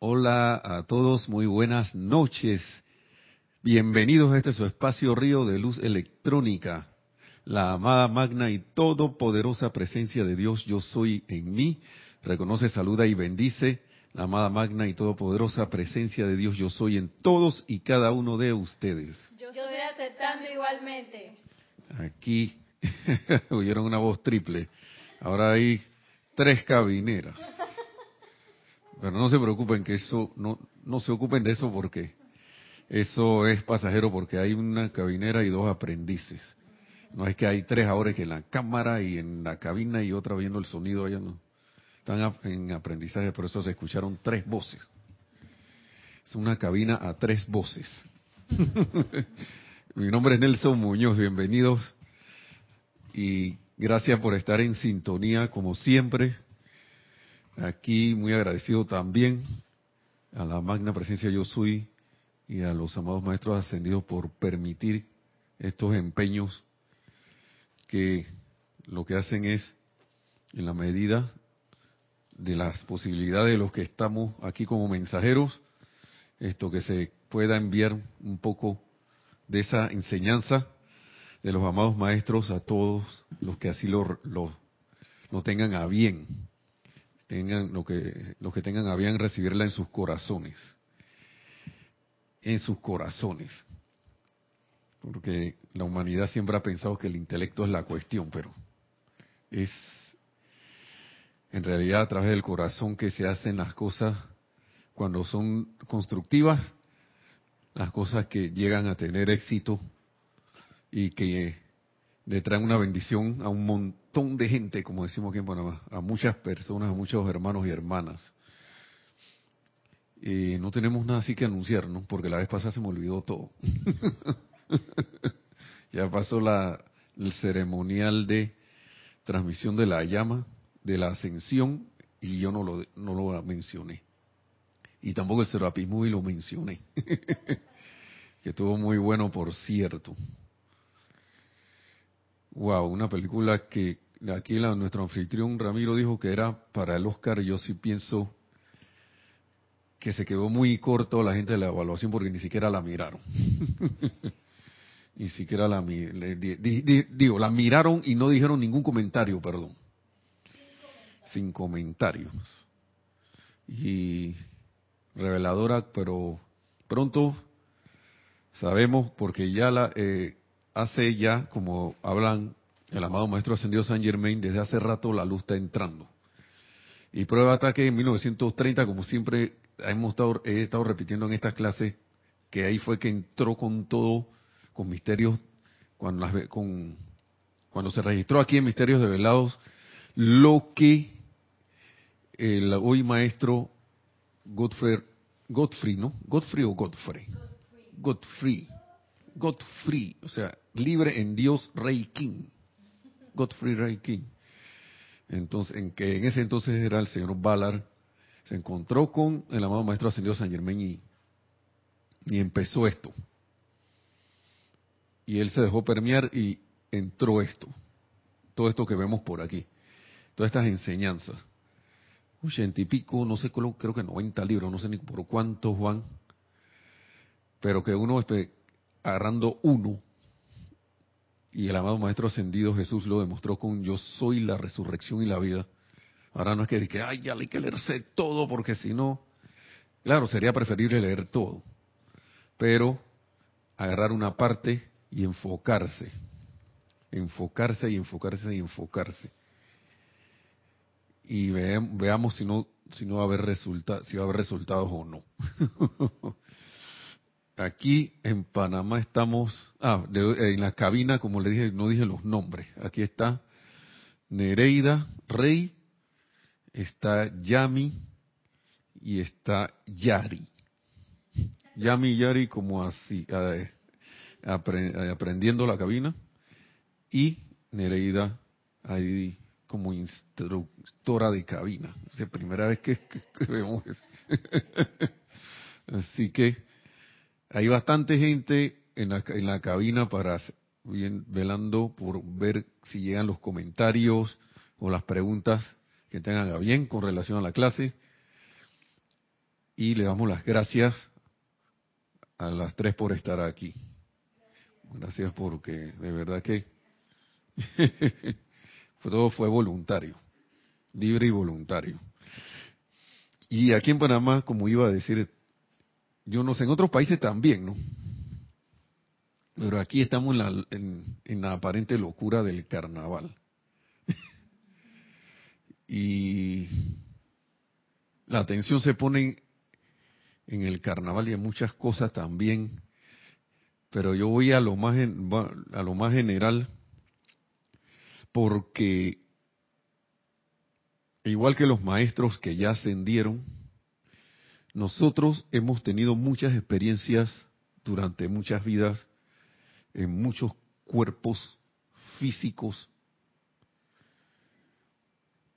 Hola a todos, muy buenas noches. Bienvenidos a este su espacio Río de Luz Electrónica. La amada magna y todopoderosa presencia de Dios, yo soy en mí. Reconoce, saluda y bendice la amada magna y todopoderosa presencia de Dios, yo soy en todos y cada uno de ustedes. Yo estoy aceptando igualmente. Aquí oyeron una voz triple. Ahora hay tres cabineras. Pero no se preocupen que eso, no, no se ocupen de eso porque eso es pasajero porque hay una cabinera y dos aprendices. No es que hay tres ahora que en la cámara y en la cabina y otra viendo el sonido allá no. Están en aprendizaje, por eso se escucharon tres voces. Es una cabina a tres voces. Mi nombre es Nelson Muñoz, bienvenidos y gracias por estar en sintonía como siempre Aquí muy agradecido también a la magna presencia yo soy y a los amados maestros ascendidos por permitir estos empeños que lo que hacen es, en la medida de las posibilidades de los que estamos aquí como mensajeros, esto que se pueda enviar un poco de esa enseñanza de los amados maestros a todos los que así lo, lo, lo tengan a bien tengan lo que los que tengan a bien recibirla en sus corazones. En sus corazones. Porque la humanidad siempre ha pensado que el intelecto es la cuestión pero es en realidad a través del corazón que se hacen las cosas. Cuando son constructivas las cosas que llegan a tener éxito y que le traen una bendición a un montón de gente, como decimos aquí en Panamá, a muchas personas, a muchos hermanos y hermanas. Y no tenemos nada así que anunciar, ¿no? Porque la vez pasada se me olvidó todo. ya pasó la, el ceremonial de transmisión de la llama, de la ascensión, y yo no lo, no lo mencioné. Y tampoco el serapismo y lo mencioné. que estuvo muy bueno, por cierto. Wow, una película que aquí la, nuestro anfitrión Ramiro dijo que era para el Oscar. Yo sí pienso que se quedó muy corto la gente de la evaluación porque ni siquiera la miraron. ni siquiera la digo, la miraron y no dijeron ningún comentario, perdón. Sin comentarios. Y reveladora, pero pronto sabemos porque ya la eh, hace ya, como hablan el amado Maestro Ascendido San Germain, desde hace rato la luz está entrando. Y prueba de ataque en 1930, como siempre hemos estado, he estado repitiendo en estas clases, que ahí fue que entró con todo, con misterios, cuando, con, cuando se registró aquí en Misterios de Velados, lo que el hoy maestro Godfrey, Godfrey, ¿no? Godfrey o Godfrey. Godfrey. Godfrey, o sea, libre en Dios Rey King. Godfrey Rey King. Entonces, en que en ese entonces era el señor Ballard, se encontró con el amado maestro ascendido San Germán y, y empezó esto. Y él se dejó permear y entró esto. Todo esto que vemos por aquí. Todas estas enseñanzas. Ochenta y pico, no sé, creo que 90 libros, no sé ni por cuántos van. Pero que uno este, agarrando uno, y el amado Maestro Ascendido Jesús lo demostró con yo soy la resurrección y la vida. Ahora no es que diga, ay, ya hay que leerse todo porque si no, claro, sería preferible leer todo, pero agarrar una parte y enfocarse, enfocarse y enfocarse y enfocarse. Y veamos si no, si no va a haber si va a haber resultados o no. Aquí en Panamá estamos, ah, en la cabina, como le dije, no dije los nombres. Aquí está Nereida Rey, está Yami y está Yari. Yami y Yari como así, aprendiendo la cabina y Nereida ahí como instructora de cabina. Es la primera vez que, que vemos eso. Así que hay bastante gente en la, en la cabina para bien, velando por ver si llegan los comentarios o las preguntas que tengan a bien con relación a la clase. y le damos las gracias a las tres por estar aquí. Gracias porque de verdad que todo fue voluntario, libre y voluntario. Y aquí en Panamá, como iba a decir, yo no sé, en otros países también, ¿no? Pero aquí estamos en la, en, la aparente locura del carnaval. y la atención se pone en el carnaval y en muchas cosas también, pero yo voy a lo más a lo más general porque igual que los maestros que ya ascendieron, nosotros hemos tenido muchas experiencias durante muchas vidas en muchos cuerpos físicos,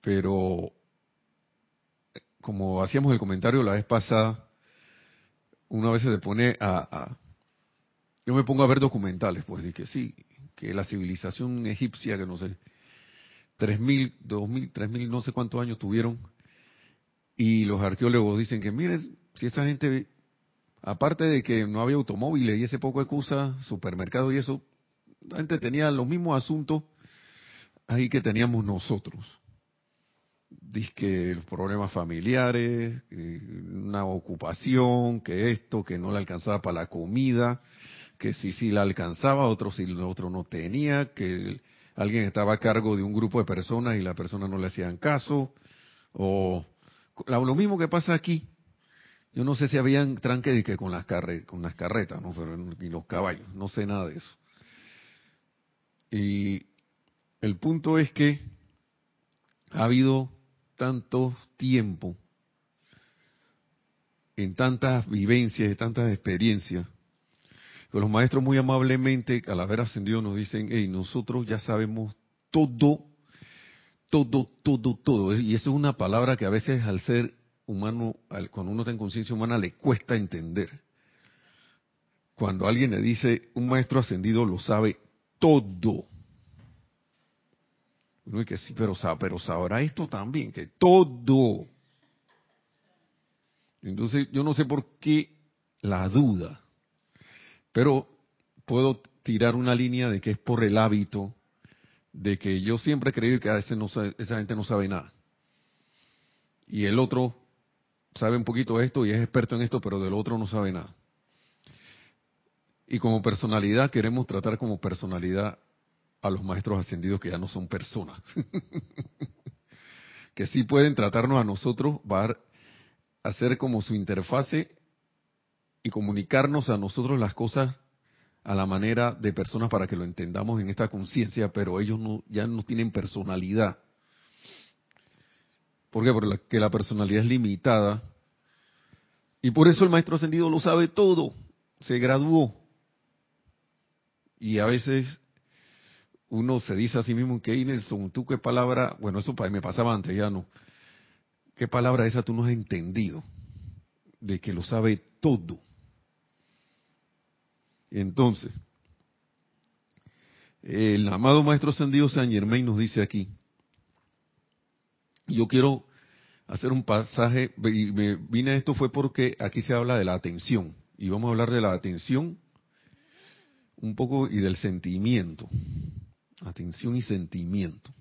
pero como hacíamos el comentario la vez pasada, una vez se pone a, yo me pongo a ver documentales, pues, que sí, que la civilización egipcia, que no sé, tres mil, dos mil, tres mil, no sé cuántos años tuvieron, y los arqueólogos dicen que, miren, si esa gente aparte de que no había automóviles y ese poco de cosas, supermercados y eso, la gente tenía los mismos asuntos ahí que teníamos nosotros. Dice que los problemas familiares, una ocupación, que esto, que no le alcanzaba para la comida, que si sí la alcanzaba, otro si otro no tenía, que alguien estaba a cargo de un grupo de personas y la persona no le hacían caso, o lo mismo que pasa aquí, yo no sé si habían tranque que con las, con las carretas, ¿no? Pero, ni los caballos, no sé nada de eso. Y el punto es que ha habido tanto tiempo, en tantas vivencias, y tantas experiencias, que los maestros muy amablemente, al haber ascendido, nos dicen, hey, nosotros ya sabemos todo, todo, todo, todo. Y esa es una palabra que a veces al ser humano, cuando uno está en conciencia humana, le cuesta entender. Cuando alguien le dice, un maestro ascendido lo sabe todo. Uno dice sí, pero, pero sabrá esto también, que todo. Entonces, yo no sé por qué la duda, pero puedo tirar una línea de que es por el hábito de que yo siempre he creído que a veces no, esa gente no sabe nada. Y el otro sabe un poquito esto y es experto en esto, pero del otro no sabe nada. Y como personalidad queremos tratar como personalidad a los maestros ascendidos que ya no son personas. que sí pueden tratarnos a nosotros, a hacer como su interfase y comunicarnos a nosotros las cosas a la manera de personas para que lo entendamos en esta conciencia, pero ellos no, ya no tienen personalidad. ¿Por qué? Porque la personalidad es limitada. Y por eso el maestro ascendido lo sabe todo. Se graduó. Y a veces uno se dice a sí mismo, que Nelson, tú qué palabra, bueno, eso me pasaba antes, ya no. ¿Qué palabra esa tú no has entendido? De que lo sabe todo. Entonces, el amado Maestro Ascendido San Germain nos dice aquí, yo quiero hacer un pasaje, y me vine a esto fue porque aquí se habla de la atención, y vamos a hablar de la atención un poco y del sentimiento. Atención y sentimiento.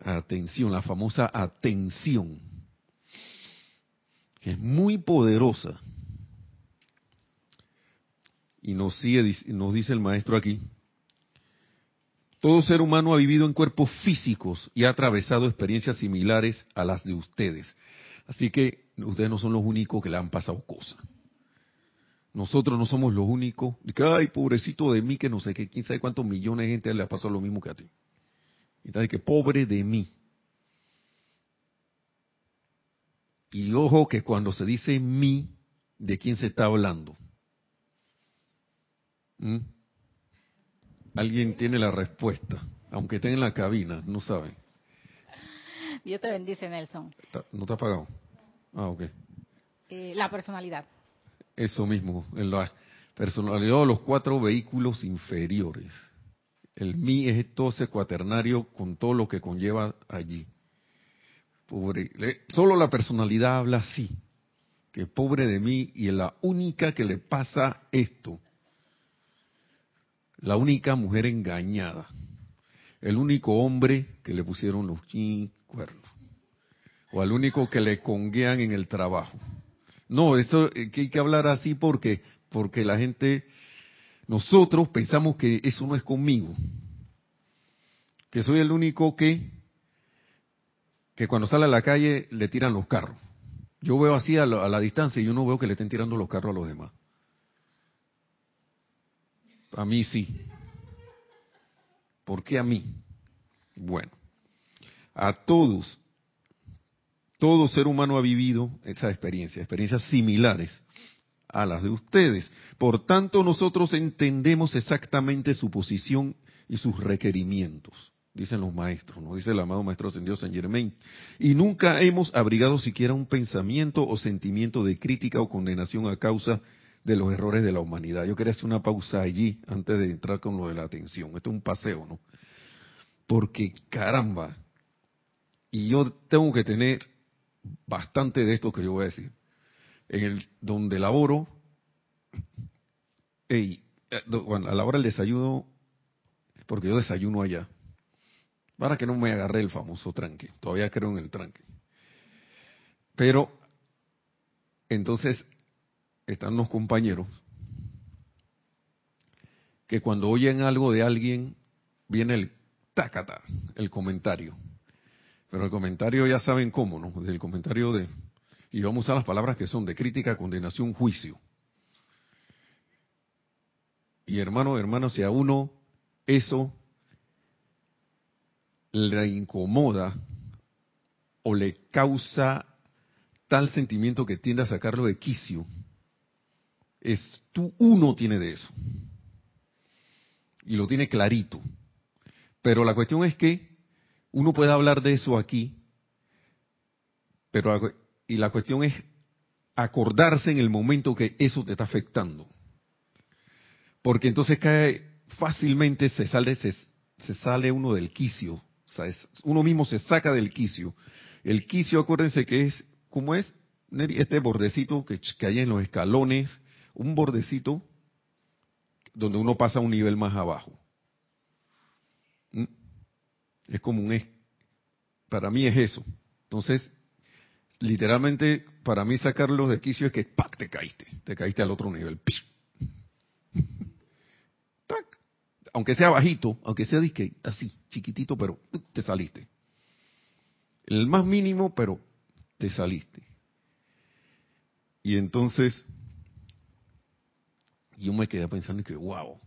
Atención, la famosa atención, que es muy poderosa. Y nos, sigue, nos dice el maestro aquí, todo ser humano ha vivido en cuerpos físicos y ha atravesado experiencias similares a las de ustedes. Así que ustedes no son los únicos que le han pasado cosas. Nosotros no somos los únicos. Que, ay, pobrecito de mí, que no sé qué, quién sabe cuántos millones de gente le ha pasado lo mismo que a ti. Y tal que pobre de mí. Y ojo que cuando se dice mí, ¿de quién se está hablando? ¿Mm? Alguien tiene la respuesta, aunque esté en la cabina, no sabe. Dios te bendice, Nelson. ¿No te ha pagado? Ah, ok. Eh, la personalidad. Eso mismo, en la personalidad de los cuatro vehículos inferiores. El mí es todo ese cuaternario con todo lo que conlleva allí. Pobre, solo la personalidad habla así, que pobre de mí y es la única que le pasa esto. La única mujer engañada. El único hombre que le pusieron los cuernos. O al único que le conguean en el trabajo. No, esto eh, hay que hablar así porque porque la gente nosotros pensamos que eso no es conmigo. Que soy el único que que cuando sale a la calle le tiran los carros. Yo veo así a la, distancia y yo no veo que le estén tirando los carros a los demás. A mí sí. ¿Por qué a mí? Bueno, a todos, todo ser humano ha vivido esa experiencia, experiencias similares a las de ustedes. Por tanto, nosotros entendemos exactamente su posición y sus requerimientos dicen los maestros, nos dice el amado maestro ascendido San Germain, y nunca hemos abrigado siquiera un pensamiento o sentimiento de crítica o condenación a causa de los errores de la humanidad. Yo quería hacer una pausa allí antes de entrar con lo de la atención. Esto es un paseo, ¿no? Porque caramba, y yo tengo que tener bastante de esto que yo voy a decir. En el donde laboro, hey, eh, bueno, a la hora del desayuno, porque yo desayuno allá, para que no me agarre el famoso tranque. Todavía creo en el tranque. Pero, entonces, están los compañeros que cuando oyen algo de alguien, viene el tácata, el comentario. Pero el comentario ya saben cómo, ¿no? El comentario de, y vamos a usar las palabras que son de crítica, condenación, juicio. Y hermano, hermano, si a uno eso le incomoda o le causa tal sentimiento que tiende a sacarlo de quicio, es tú uno tiene de eso. Y lo tiene clarito. Pero la cuestión es que uno puede hablar de eso aquí, pero y la cuestión es acordarse en el momento que eso te está afectando. Porque entonces cae fácilmente se sale se, se sale uno del quicio uno mismo se saca del quicio. El quicio, acuérdense que es, ¿cómo es? Este bordecito que, hay en los escalones, un bordecito donde uno pasa un nivel más abajo. Es como un, para mí es eso. Entonces, literalmente, para mí sacarlo del quicio es que ¡pac! te caíste, te caíste al otro nivel. aunque sea bajito, aunque sea disque, así, chiquitito, pero te saliste. El más mínimo, pero te saliste. Y entonces, yo me quedé pensando que, wow,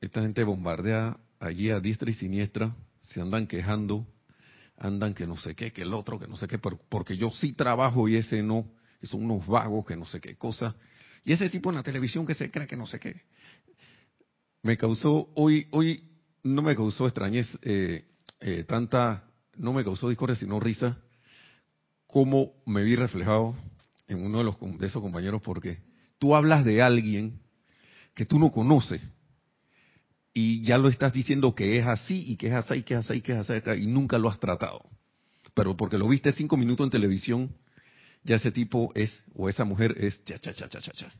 esta gente bombardea allí a diestra y siniestra, se andan quejando, andan que no sé qué, que el otro, que no sé qué, porque yo sí trabajo y ese no, son unos vagos que no sé qué cosa. Y ese tipo en la televisión que se cree que no sé qué me causó, hoy, hoy no me causó extrañez eh, eh, tanta, no me causó discordia, sino risa, como me vi reflejado en uno de, los, de esos compañeros, porque tú hablas de alguien que tú no conoces y ya lo estás diciendo que es así y que es así y que es así y que es así y nunca lo has tratado. Pero porque lo viste cinco minutos en televisión, ya ese tipo es, o esa mujer es cha, cha, cha, cha, cha, cha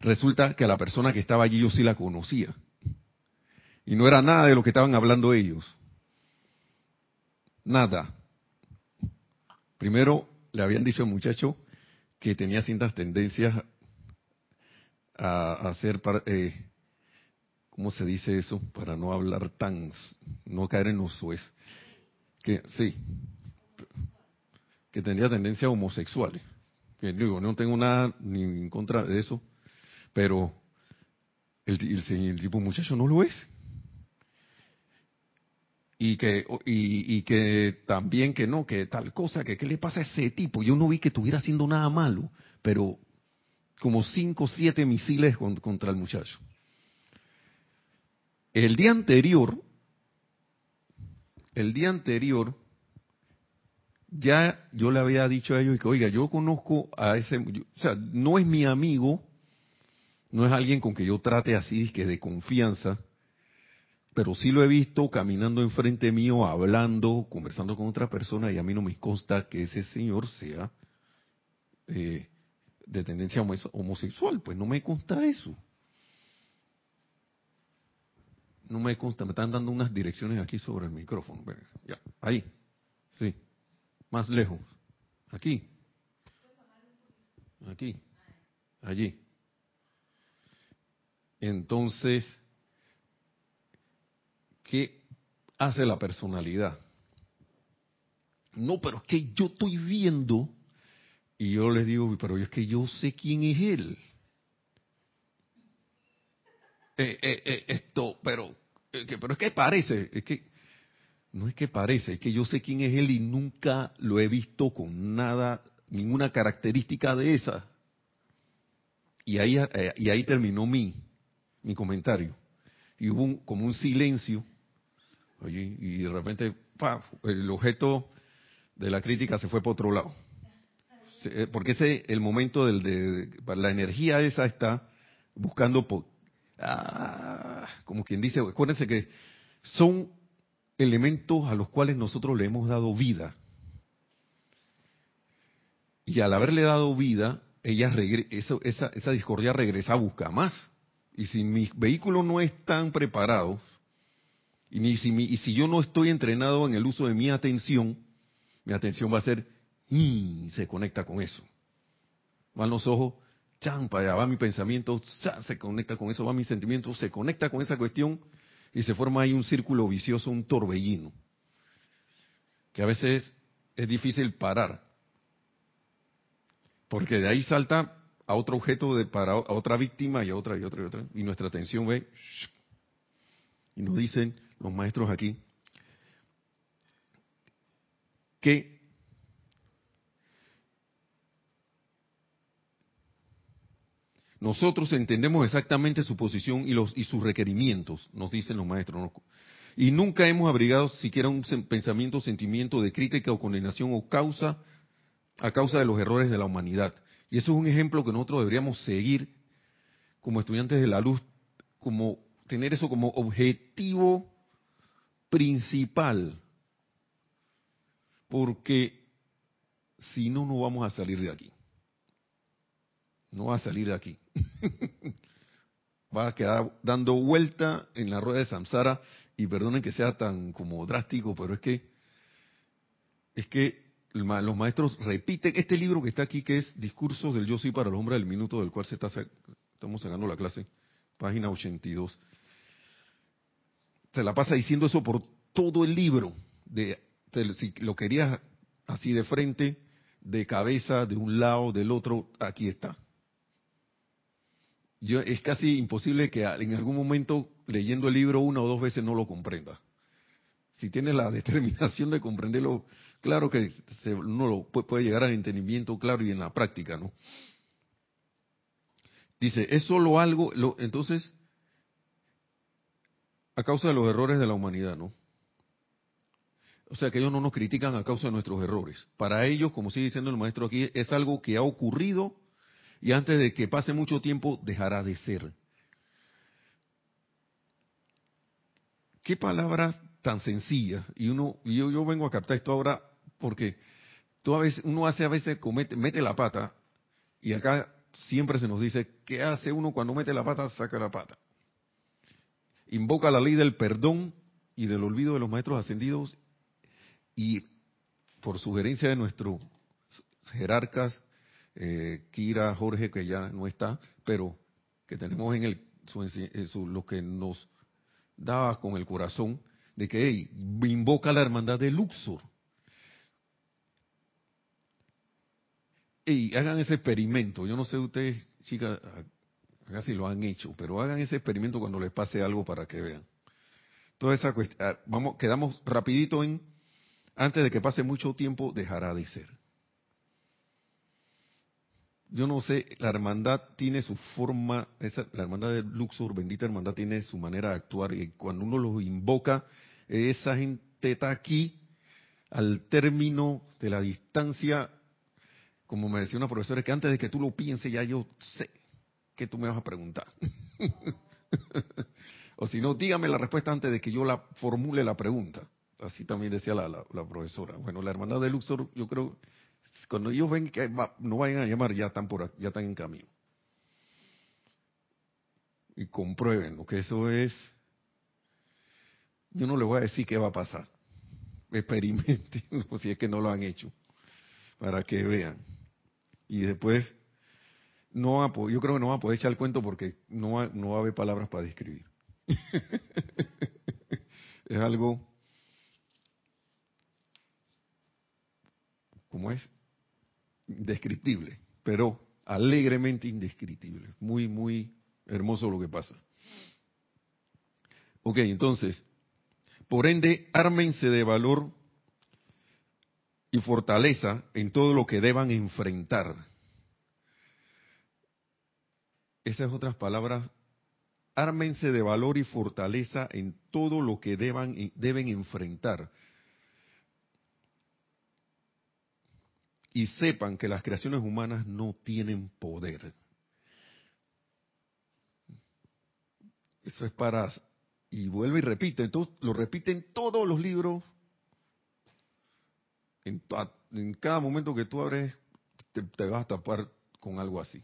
resulta que a la persona que estaba allí yo sí la conocía. Y no era nada de lo que estaban hablando ellos. Nada. Primero le habían dicho al muchacho que tenía ciertas tendencias a, hacer, eh, ¿cómo se dice eso? Para no hablar tan, no caer en los suez. Que sí, que tenía tendencias homosexuales. Que digo, no tengo nada ni en contra de eso, pero el, el, tipo muchacho no lo es. Y que, y, que también que no, que tal cosa, que qué le pasa a ese tipo. Yo no vi que estuviera haciendo nada malo, pero como cinco o siete misiles contra el muchacho. El día anterior, el día anterior, ya yo le había dicho a ellos que, oiga, yo conozco a ese, o sea, no es mi amigo, no es alguien con que yo trate así, que de confianza, pero sí lo he visto caminando enfrente mío, hablando, conversando con otra persona y a mí no me consta que ese señor sea eh, de tendencia homosexual, pues no me consta eso. No me consta, me están dando unas direcciones aquí sobre el micrófono. Ya, ahí, sí, más lejos, aquí, aquí, allí. Entonces, ¿qué hace la personalidad? No, pero es que yo estoy viendo, y yo les digo, pero es que yo sé quién es él. Eh, eh, eh, esto, pero, pero es que parece, es que no es que parece, es que yo sé quién es él y nunca lo he visto con nada, ninguna característica de esa. Y ahí, y ahí terminó mi, mi comentario. Y hubo como un silencio, y de repente, el objeto de la crítica se fue por otro lado. Eh, porque ese el momento del de, la energía esa está buscando ah, como quien dice, acuérdense que son elementos a los cuales nosotros le hemos dado vida. Y al haberle dado vida, ella eso, esa, esa discordia regresa a buscar más. Y si mis vehículos no están preparados, y, ni si y si yo no estoy entrenado en el uso de mi atención, mi atención va a ser, y se conecta con eso. Van los ojos, champa, allá va mi pensamiento, se conecta con eso, va mi sentimiento, se conecta con esa cuestión y se forma ahí un círculo vicioso, un torbellino, que a veces es difícil parar, porque de ahí salta a otro objeto de, para a otra víctima y a otra y otra y otra. Y nuestra atención ve, y nos dicen los maestros aquí, que nosotros entendemos exactamente su posición y, los, y sus requerimientos, nos dicen los maestros. Y nunca hemos abrigado siquiera un pensamiento, sentimiento de crítica o condenación o causa a causa de los errores de la humanidad. Y eso es un ejemplo que nosotros deberíamos seguir como estudiantes de la luz, como tener eso como objetivo principal. Porque si no, no vamos a salir de aquí. No va a salir de aquí. va a quedar dando vuelta en la rueda de Samsara y perdonen que sea tan como drástico, pero es que es que los maestros repiten este libro que está aquí, que es Discursos del Yo Soy para el Hombre del Minuto, del cual se está, estamos sacando la clase, página 82. Se la pasa diciendo eso por todo el libro. De, si lo querías así de frente, de cabeza, de un lado, del otro, aquí está. Yo, es casi imposible que en algún momento, leyendo el libro una o dos veces, no lo comprenda. Si tienes la determinación de comprenderlo Claro que uno lo puede llegar al entendimiento claro y en la práctica, ¿no? Dice, es solo algo, entonces, a causa de los errores de la humanidad, ¿no? O sea que ellos no nos critican a causa de nuestros errores. Para ellos, como sigue diciendo el maestro aquí, es algo que ha ocurrido y antes de que pase mucho tiempo dejará de ser. ¿Qué palabras tan sencillas? Y uno, yo, yo vengo a captar esto ahora porque tú a uno hace a veces, comete, mete la pata, y acá siempre se nos dice, ¿qué hace uno cuando mete la pata? Saca la pata. Invoca la ley del perdón y del olvido de los maestros ascendidos y por sugerencia de nuestros jerarcas, eh, Kira, Jorge, que ya no está, pero que tenemos en el, lo que nos daba con el corazón, de que hey, invoca la hermandad de Luxor. y hagan ese experimento. Yo no sé ustedes, chicas, casi lo han hecho, pero hagan ese experimento cuando les pase algo para que vean. Toda esa cuestión, ah, vamos, quedamos rapidito en, antes de que pase mucho tiempo, dejará de ser. Yo no sé, la hermandad tiene su forma, esa, la hermandad de Luxor, bendita hermandad, tiene su manera de actuar y cuando uno los invoca, esa gente está aquí al término de la distancia como me decía una profesora, que antes de que tú lo pienses ya yo sé que tú me vas a preguntar. O si no, dígame la respuesta antes de que yo la formule la pregunta. Así también decía la, la, profesora. Bueno, la hermandad de Luxor, yo creo, cuando ellos ven que no vayan a llamar, ya están por ya están en camino. Y comprueben lo que eso es. Yo no les voy a decir qué va a pasar. Experimenten, si es que no lo han hecho, para que vean. Y después, no yo creo que no va a poder echar el cuento porque no, no va a haber palabras para describir. es algo, como es, indescriptible, pero alegremente indescriptible. Muy, muy hermoso lo que pasa. Ok, entonces, por ende, ármense de valor y fortaleza en todo lo que deban enfrentar. Esas otras palabras ármense de valor y fortaleza en todo lo que deban, deben enfrentar. Y sepan que las creaciones humanas no tienen poder. Eso es para... Y vuelve y repite, entonces lo repite en todos los libros. En, cada momento que tú abres, te, vas a tapar con algo así.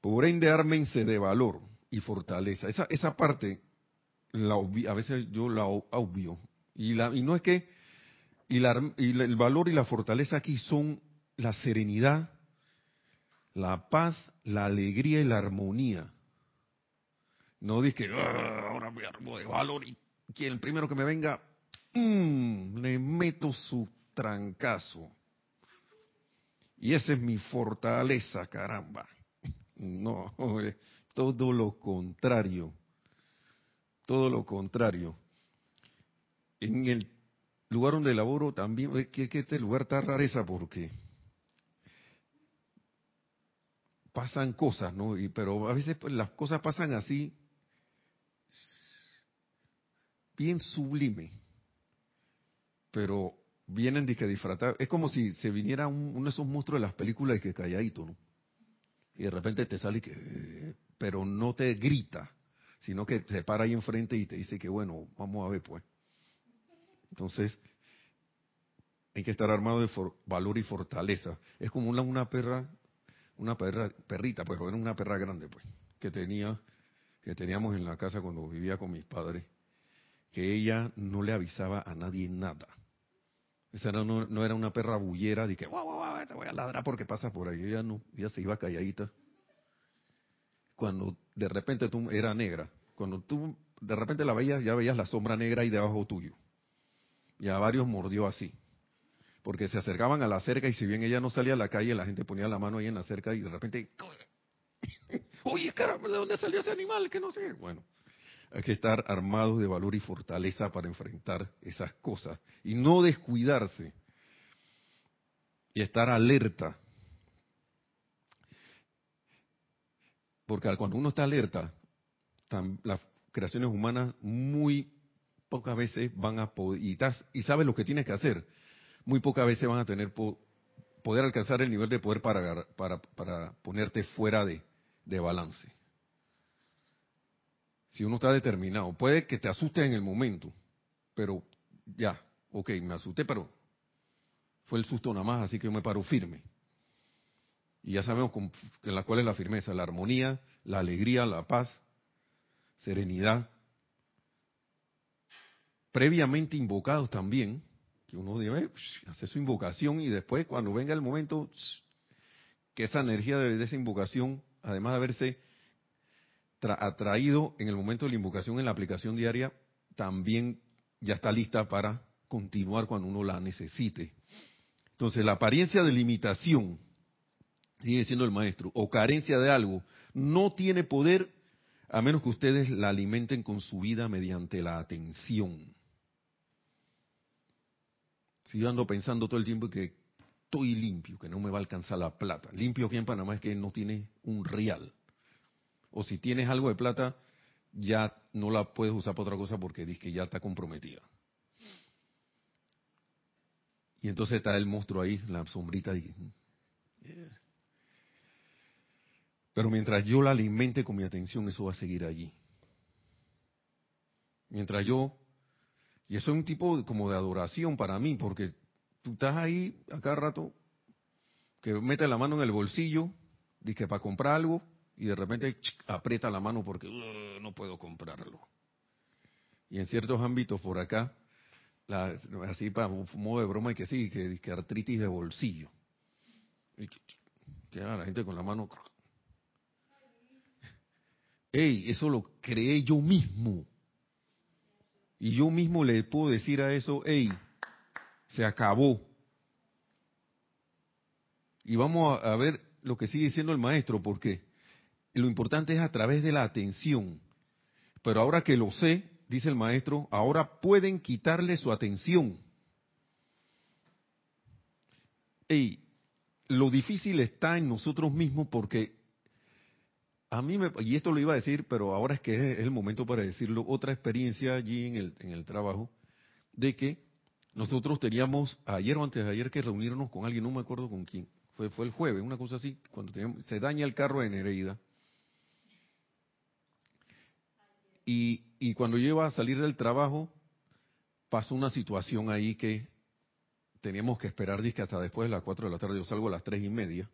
Por ende, ármense de valor y fortaleza. Esa, esa parte, la a veces yo la obvio. Y, la, y no es que, y, la, el valor y la fortaleza aquí son la serenidad, la paz, la alegría y la armonía. No dice ah, ahora me armo de valor y que el primero que me venga, mmm, le meto su trancazo. Y esa es mi fortaleza, caramba. No, todo lo contrario. Todo lo contrario. En el lugar donde laboro también, que, este lugar está rareza porque pasan cosas, ¿no? Y, pero a veces pues, las cosas pasan así, bien sublime, pero vienen de que. Es como si se viniera uno de esos monstruos de las películas de que calladito, ¿no? Y de repente te sale que pero no te grita, sino que se para ahí enfrente y te dice que bueno, vamos a ver pues. Entonces, hay que estar armado de valor y fortaleza. Es como una, una perra, una perra, perrita, pues era una perra grande pues, que tenía, que teníamos en la casa cuando vivía con mis padres, que ella no le avisaba a nadie nada. Esa no, no, era una perra bullera de que, guau, guau, guau, te voy a ladrar porque pasa por ahí. Ella no, ella se iba calladita cuando de repente tú era negra. Cuando tú de repente la veías, ya veías la sombra negra ahí debajo tuyo. Y a varios mordió así. Porque se acercaban a la cerca y si bien ella no salía a la calle, la gente ponía la mano ahí en la cerca y de repente, oye, caramba, ¿de dónde salió ese animal? Que no sé. Bueno, hay que estar armados de valor y fortaleza para enfrentar esas cosas y no descuidarse y estar alerta Porque cuando uno está alerta, las creaciones humanas muy pocas veces van a poder, y, sabes lo que tienes que hacer, muy pocas veces van a tener poder alcanzar el nivel de poder para, para, para ponerte fuera de, balance. Si uno está determinado, puede que te asuste en el momento, pero ya, ok, me asusté, pero fue el susto nada más, así que me paro firme. Y ya sabemos en la cual es la firmeza, la armonía, la alegría, la paz, serenidad. Previamente invocados también, que uno debe hacer su invocación y después cuando venga el momento, que esa energía de, esa invocación, además de haberse atraído en el momento de la invocación en la aplicación diaria, también ya está lista para continuar cuando uno la necesite. Entonces, la apariencia de limitación sigue siendo el maestro, o carencia de algo, no tiene poder a menos que ustedes la alimenten con su vida mediante la atención. Si yo ando pensando todo el tiempo que estoy limpio, que no me va a alcanzar la plata. Limpio aquí en Panamá es que no tiene un real. O si tienes algo de plata, ya no la puedes usar para otra cosa porque dices que ya está comprometida. Y entonces está el monstruo ahí, la sombrita. Y, pero mientras yo la alimente con mi atención, eso va a seguir allí. Mientras yo, y eso es un tipo como de adoración para mí, porque tú estás ahí a cada rato, que mete la mano en el bolsillo, dice para comprar algo, y de repente aprieta la mano porque no puedo comprarlo. Y en ciertos ámbitos por acá, así para un modo de broma, y que sí, que, que artritis de bolsillo. Y que, la gente con la mano. Ey, eso lo creé yo mismo. Y yo mismo le puedo decir a eso, ey, se acabó. Y vamos a, ver lo que sigue diciendo el maestro, porque lo importante es a través de la atención. Pero ahora que lo sé, dice el maestro, ahora pueden quitarle su atención. Ey, lo difícil está en nosotros mismos porque a mí me, y esto lo iba a decir, pero ahora es que es el momento para decirlo, otra experiencia allí en el, en el trabajo, de que nosotros teníamos, ayer o antes de ayer, que reunirnos con alguien, no me acuerdo con quién, fue, fue el jueves, una cosa así, cuando se daña el carro de Nereida. Y, y cuando yo iba a salir del trabajo, pasó una situación ahí que teníamos que esperar que hasta después de las 4 de la tarde, yo salgo a las tres y media.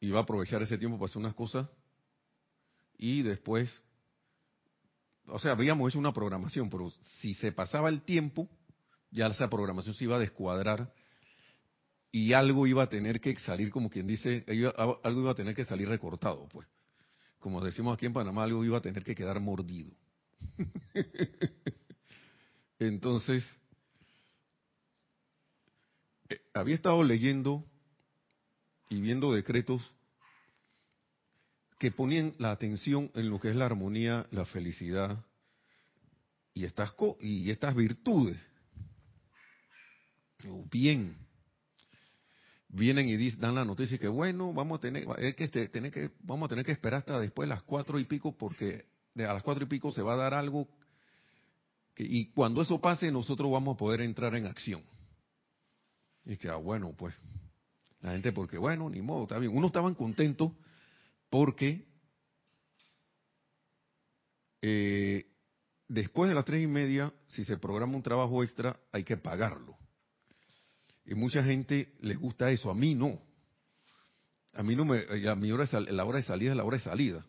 Iba a aprovechar ese tiempo para hacer unas cosas y después, o sea, habíamos hecho una programación, pero si se pasaba el tiempo, ya esa programación se iba a descuadrar y algo iba a tener que salir, como quien dice, algo iba a tener que salir recortado, pues. Como decimos aquí en Panamá, algo iba a tener que quedar mordido. Entonces, eh, había estado leyendo y viendo decretos que ponían la atención en lo que es la armonía, la felicidad y estas, y estas virtudes. Bien, vienen y dan la noticia que bueno, vamos a tener, que, este, tener que, vamos a tener que esperar hasta después de las cuatro y pico porque a las cuatro y pico se va a dar algo y cuando eso pase nosotros vamos a poder entrar en acción. Y que, ah, bueno, pues, la gente porque, bueno, ni modo, está bien. Unos estaban contentos porque eh, después de las tres y media, si se programa un trabajo extra, hay que pagarlo. Y mucha gente les gusta eso, a mí no. A mí no me, a mi hora de la hora de salida es la hora de salida.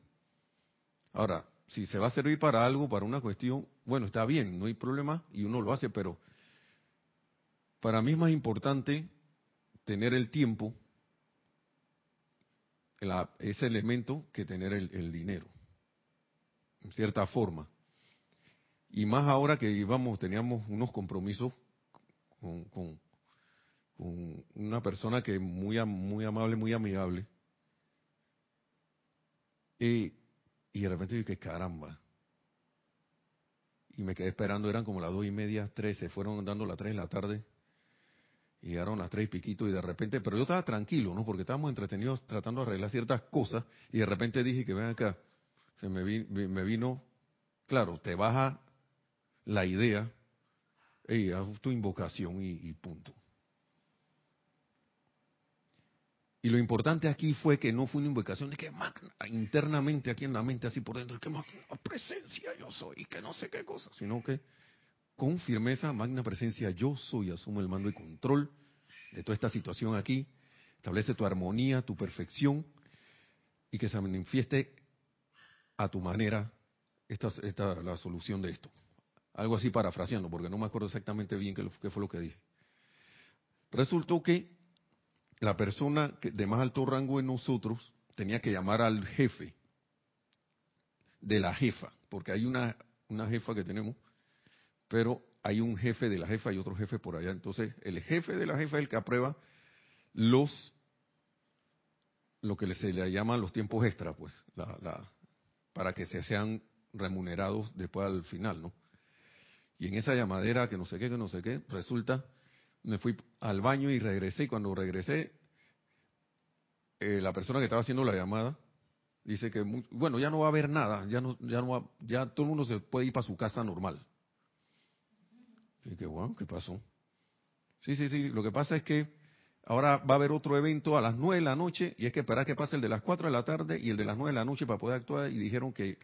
Ahora, si se va a servir para algo, para una cuestión, bueno, está bien, no hay problema y uno lo hace, pero para mí es más importante tener el tiempo, ese elemento, que tener el, dinero, en cierta forma. Y más ahora que íbamos, teníamos unos compromisos con, una persona que muy, muy amable, muy amigable. Y, y de repente dije, caramba. Y me quedé esperando, eran como las dos y media, tres, se fueron dando las tres de la tarde llegaron las tres y piquito y de repente, pero yo estaba tranquilo, ¿no? Porque estábamos entretenidos tratando de arreglar ciertas cosas y de repente dije que ven acá, se me, me vino, claro, te baja la idea, hey, haz tu invocación y, punto. Y lo importante aquí fue que no fue una invocación de que magna, internamente aquí en la mente, así por dentro, que magna presencia yo soy, que no sé qué cosa, sino que con firmeza, magna presencia, yo soy, asumo el mando y control de toda esta situación aquí, establece tu armonía, tu perfección, y que se manifieste a tu manera esta, la solución de esto. Algo así parafraseando, porque no me acuerdo exactamente bien qué, qué fue lo que dije. Resultó que la persona de más alto rango en nosotros tenía que llamar al jefe de la jefa, porque hay una jefa que tenemos pero hay un jefe de la jefa y otro jefe por allá. Entonces, el jefe de la jefa es el que aprueba los, lo que se le llaman los tiempos extra, pues, para que se sean remunerados después al final, ¿no? Y en esa llamadera que no sé qué, que no sé qué, resulta, me fui al baño y regresé, y cuando regresé, eh, la persona que estaba haciendo la llamada dice que, bueno, ya no va a haber nada, ya no, ya no ya todo el mundo se puede ir para su casa normal. Y que, ¿qué pasó? Sí, sí, sí, lo que pasa es que ahora va a haber otro evento a las nueve de la noche y es que esperar que pase el de las cuatro de la tarde y el de las nueve de la noche para poder actuar y dijeron que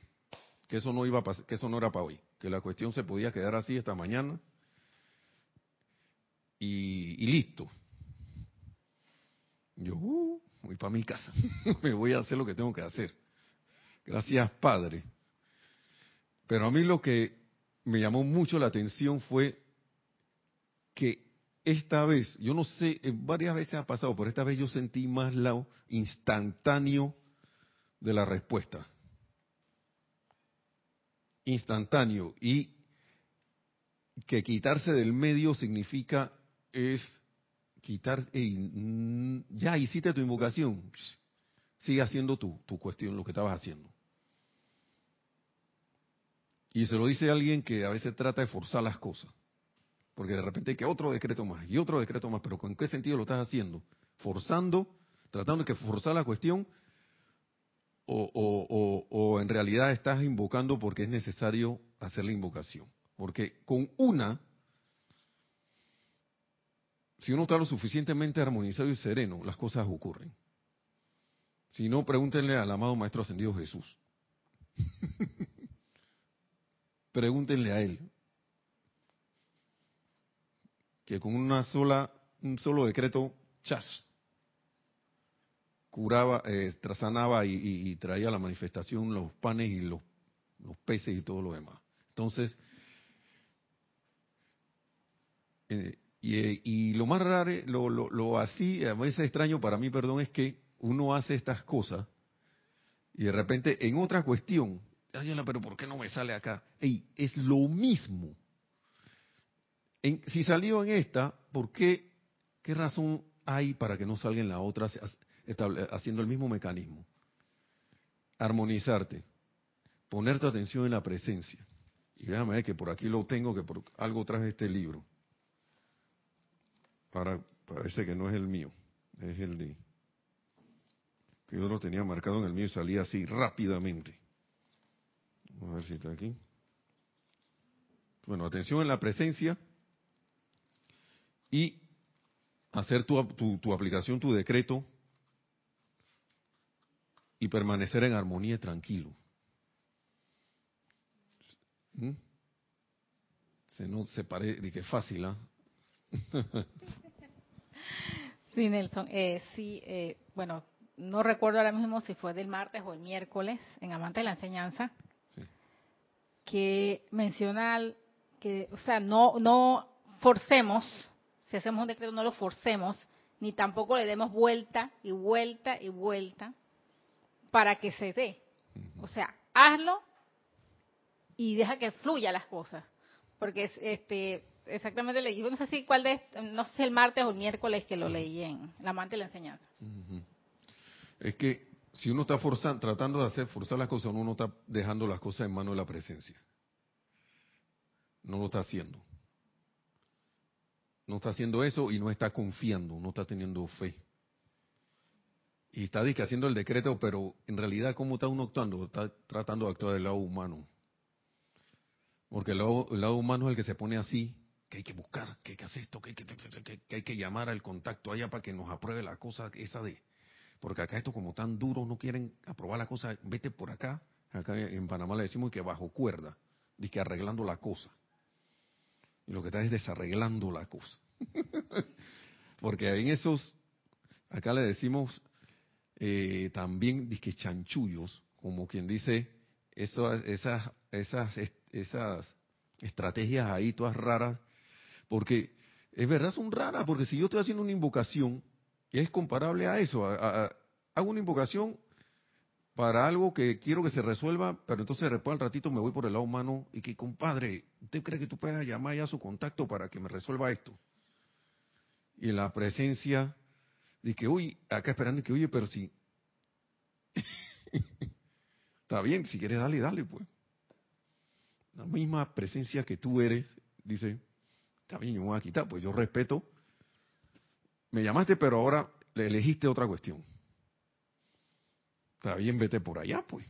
que eso no iba a que eso no era para hoy, que la cuestión se podía quedar así esta mañana y, y listo. Yo uh, voy para mi casa, me voy a hacer lo que tengo que hacer. Gracias, Padre. Pero a mí lo que me llamó mucho la atención fue que esta vez, yo no sé, eh, varias veces ha pasado, pero esta vez yo sentí más lado instantáneo de la respuesta. Instantáneo. Y que quitarse del medio significa es quitar, ey, mm, ya hiciste tu invocación, sigue haciendo tu, tu cuestión, lo que estabas haciendo. Y se lo dice alguien que a veces trata de forzar las cosas. Porque de repente hay que otro decreto más y otro decreto más, pero ¿con qué sentido lo estás haciendo? ¿Forzando? ¿Tratando de forzar la cuestión? O- o en realidad estás invocando porque es necesario hacer la invocación? Porque con una, si uno está lo suficientemente armonizado y sereno, las cosas ocurren. Si no, pregúntenle al amado Maestro Ascendido Jesús. pregúntenle a él que con una sola un solo decreto chas curaba eh, y, y- y traía la manifestación los panes y los, los peces y todo lo demás entonces eh, y, eh, y lo más raro lo, lo, lo así a veces extraño para mí perdón es que uno hace estas cosas y de repente en otra cuestión pero ¿por qué no me sale acá? Ey, es lo mismo. Si salió en esta, ¿por qué? ¿Qué razón hay para que no salga en la otra haciendo el mismo mecanismo? Armonizarte, poner tu atención en la presencia. Y déjame ver que por aquí lo tengo, que por algo traje este libro. Para, parece que no es el mío, es el de... que Yo lo tenía marcado en el mío y salía así rápidamente. Vamos a ver si está aquí. Bueno, atención en la presencia y hacer tu, tu, tu aplicación, tu decreto y permanecer en armonía y tranquilo. ¿Mm? Se no se parece que es fácil, ¿ah? Sí, Nelson. Eh, sí, eh, bueno, no recuerdo ahora mismo si fue del martes o el miércoles en Amante de la Enseñanza, Sí. que menciona que, o sea, no, no forcemos, si hacemos un decreto, no lo forcemos, ni tampoco le demos vuelta y vuelta y vuelta para que se dé. O sea, hazlo y deja que fluya las cosas. Porque es- este exactamente leí, no sé si cuál de no sé si el martes o el miércoles que lo leí en La Amante de la Enseñanza. Es que si uno está forzando, tratando de hacer forzar las cosas, uno no está dejando las cosas en manos de la presencia. No lo está haciendo. No está haciendo eso y no está confiando, no está teniendo fe. Y está dice, haciendo el decreto, pero en realidad, ¿cómo está uno actuando? Está tratando de actuar del lado humano. Porque el lado, el lado humano es el que se pone así, que hay que buscar, que hay que hacer esto, que hay que, llamar al contacto allá para que nos apruebe la cosa esa de... Porque acá esto como tan duro, no quieren aprobar la cosa, vete por acá. Acá en Panamá le decimos que bajo cuerda, dice que arreglando la cosa. Y lo que está es desarreglando la cosa. Porque en esos, acá le decimos eh, también disque chanchullos, como quien dice, eso, esas, esas, esas estrategias ahí todas raras, porque es verdad, son raras, porque si yo estoy haciendo una invocación, es comparable a eso, a- hago una invocación para algo que quiero que se resuelva, pero entonces después al ratito me voy por el lado humano y que, compadre, ¿usted cree que tú puedas llamar ya a su contacto para que me resuelva esto? Y la presencia que, uy, acá esperando que, oye, pero si... Está bien, si quieres dale, dale, pues. La misma presencia que tú eres, dice, está bien, yo me voy a quitar, pues yo respeto. Me llamaste, pero ahora le elegiste otra cuestión. Está bien, vete por allá, pues.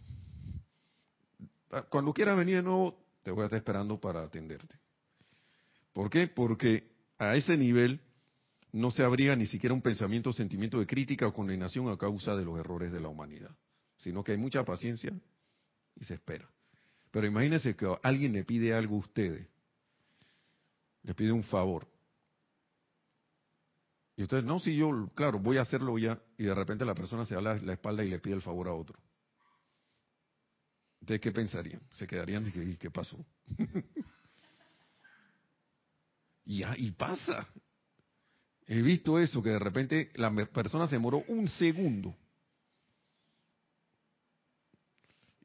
Cuando quieras venir de nuevo, te voy a estar esperando para atenderte. ¿Por qué? Porque a ese nivel no se abriga ni siquiera un pensamiento o sentimiento de crítica o condenación a causa de los errores de la humanidad, sino que hay mucha paciencia y se espera. Pero imagínense que alguien le pide algo a ustedes, le pide un favor. Y ustedes, no, si yo, claro, voy a hacerlo ya, y de repente la persona se da la, la espalda y le pide el favor a otro. ¿Ustedes qué pensarían? ¿Se quedarían y qué pasó? y, y pasa. He visto eso, que de repente la persona se demoró un segundo.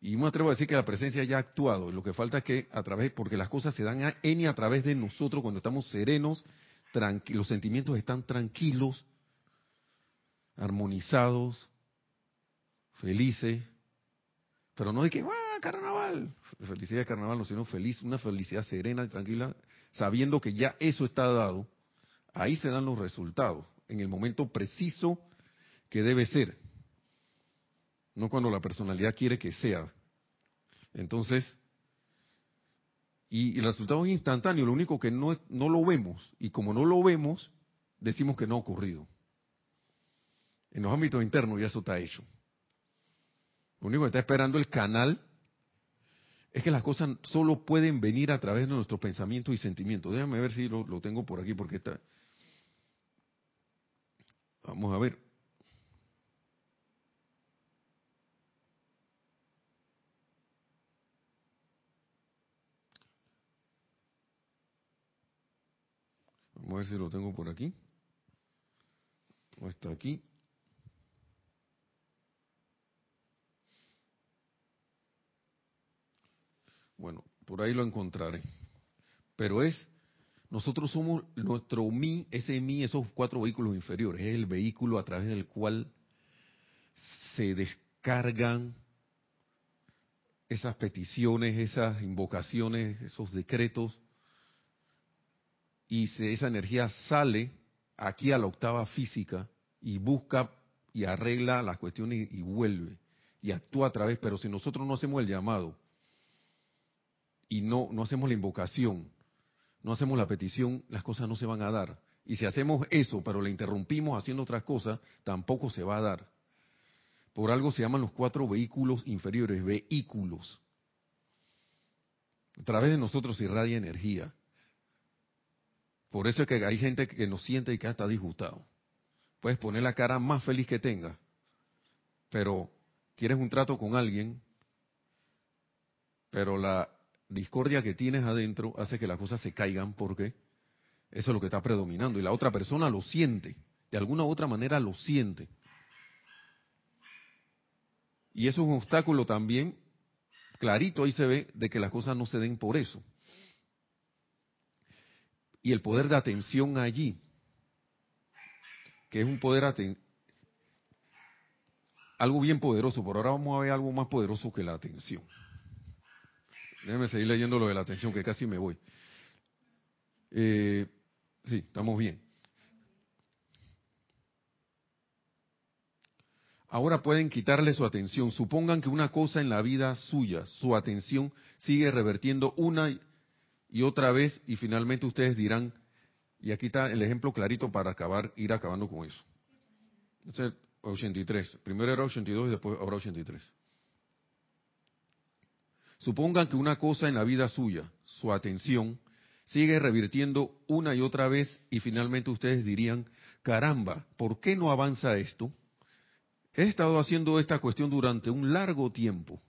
Y me atrevo a decir que la presencia ya ha actuado. Lo que falta es que a través, porque las cosas se dan a, y a través de nosotros cuando estamos serenos, los sentimientos están tranquilos, armonizados, felices. Pero no de que, ¡ah, carnaval! Felicidad de carnaval, no, sino feliz, una felicidad serena y tranquila, sabiendo que ya eso está dado Ahí se dan los resultados, en el momento preciso que debe ser. No cuando la personalidad quiere que sea. Entonces, y, el resultado es instantáneo, lo único que no, no lo vemos, y como no lo vemos, decimos que no ha ocurrido. En los ámbitos internos ya eso está hecho. Lo único que está esperando el canal es que las cosas solo pueden venir a través de nuestros pensamientos y sentimientos. Déjame ver si lo, lo tengo por aquí, porque está, Vamos a ver. A ver si lo tengo por aquí. O está aquí. Bueno, por ahí lo encontraré. Pero es nosotros somos nuestro mí, ese mí, esos cuatro vehículos inferiores, es el vehículo a través del cual se descargan esas peticiones, esas invocaciones, esos decretos, y esa energía sale aquí a la octava física y busca y arregla las cuestiones y, vuelve y actúa a través, pero si nosotros no hacemos el llamado y no, no hacemos la invocación, no hacemos la petición, las cosas no se van a dar. Y si hacemos eso, pero le interrumpimos haciendo otras cosas, tampoco se va a dar. Por algo se llaman los cuatro vehículos inferiores, vehículos. A través de nosotros irradia energía. Por eso es que hay gente que nos siente y que está disgustado. Puedes poner la cara más feliz que tenga, pero quieres un trato con alguien, pero la discordia que tienes adentro hace que las cosas se caigan porque eso es lo que está predominando y la otra persona lo siente, de alguna u otra manera lo siente. Y eso es un obstáculo también, clarito ahí se ve, de que las cosas no se den por eso. Y el poder de atención allí, que es un poder algo bien poderoso, por ahora vamos a ver algo más poderoso que la atención. Déjeme seguir leyendo lo de la atención, que casi me voy. Eh, sí, estamos bien. Ahora pueden quitarle su atención. Supongan que una cosa en la vida suya, su atención, sigue revertiendo una y otra vez y finalmente ustedes dirán, y aquí está el ejemplo clarito para acabar, ir acabando con eso. Este es 83. Primero era 82 y después ahora 83. Supongan que una cosa en la vida suya, su atención, sigue revirtiendo una y otra vez y finalmente ustedes dirían, caramba, ¿por qué no avanza esto? He estado haciendo esta cuestión durante un largo tiempo.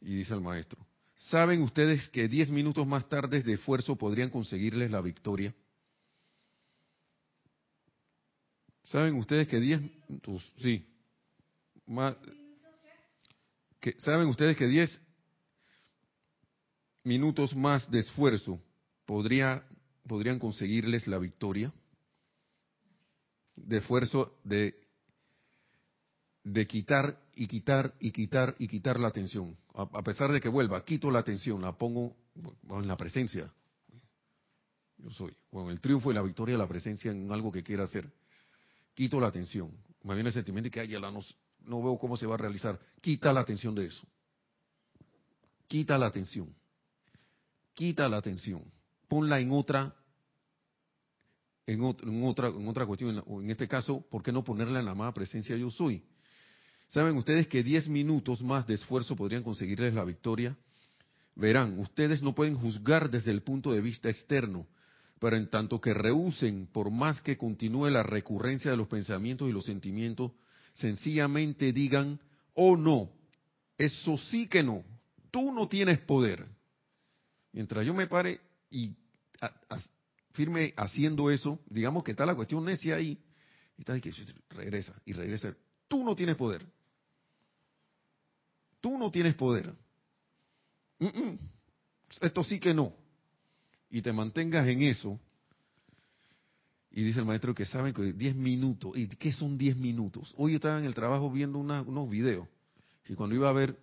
Y dice el maestro, ¿saben ustedes que diez minutos más tarde de esfuerzo podrían conseguirles la victoria? ¿Saben ustedes que diez, sí, que, ¿saben ustedes que diez minutos más de esfuerzo podría, podrían conseguirles la victoria, de esfuerzo de, de quitar y quitar y quitar y quitar la atención. A, pesar de que vuelva, quito la atención, la pongo en la presencia. Yo soy, con el triunfo y la victoria de la presencia en algo que quiera hacer. Quito la atención. Me viene el sentimiento de que ay, no, no veo cómo se va a realizar. Quita la atención de eso. Quita la atención quita la atención, ponla en otra, en, otra, en otra cuestión. En este caso, ¿por qué no ponerla en la amada presencia yo soy? ¿Saben ustedes que 10 minutos más de esfuerzo podrían conseguirles la victoria? Verán, ustedes no pueden juzgar desde el punto de vista externo, pero en tanto que rehúsen, por más que continúe la recurrencia de los pensamientos y los sentimientos, sencillamente digan, oh no, eso sí que no, tú no tienes poder. Mientras yo me pare y firme haciendo eso, digamos que está la cuestión necia ahí, y está ahí que regresa y regresa. Tú no tienes poder. Tú no tienes poder. Esto sí que no. Y te mantengas en eso. Y dice el maestro que saben que 10 minutos. ¿Y qué son 10 minutos? Hoy yo estaba en el trabajo viendo unos videos. Y cuando iba a ver,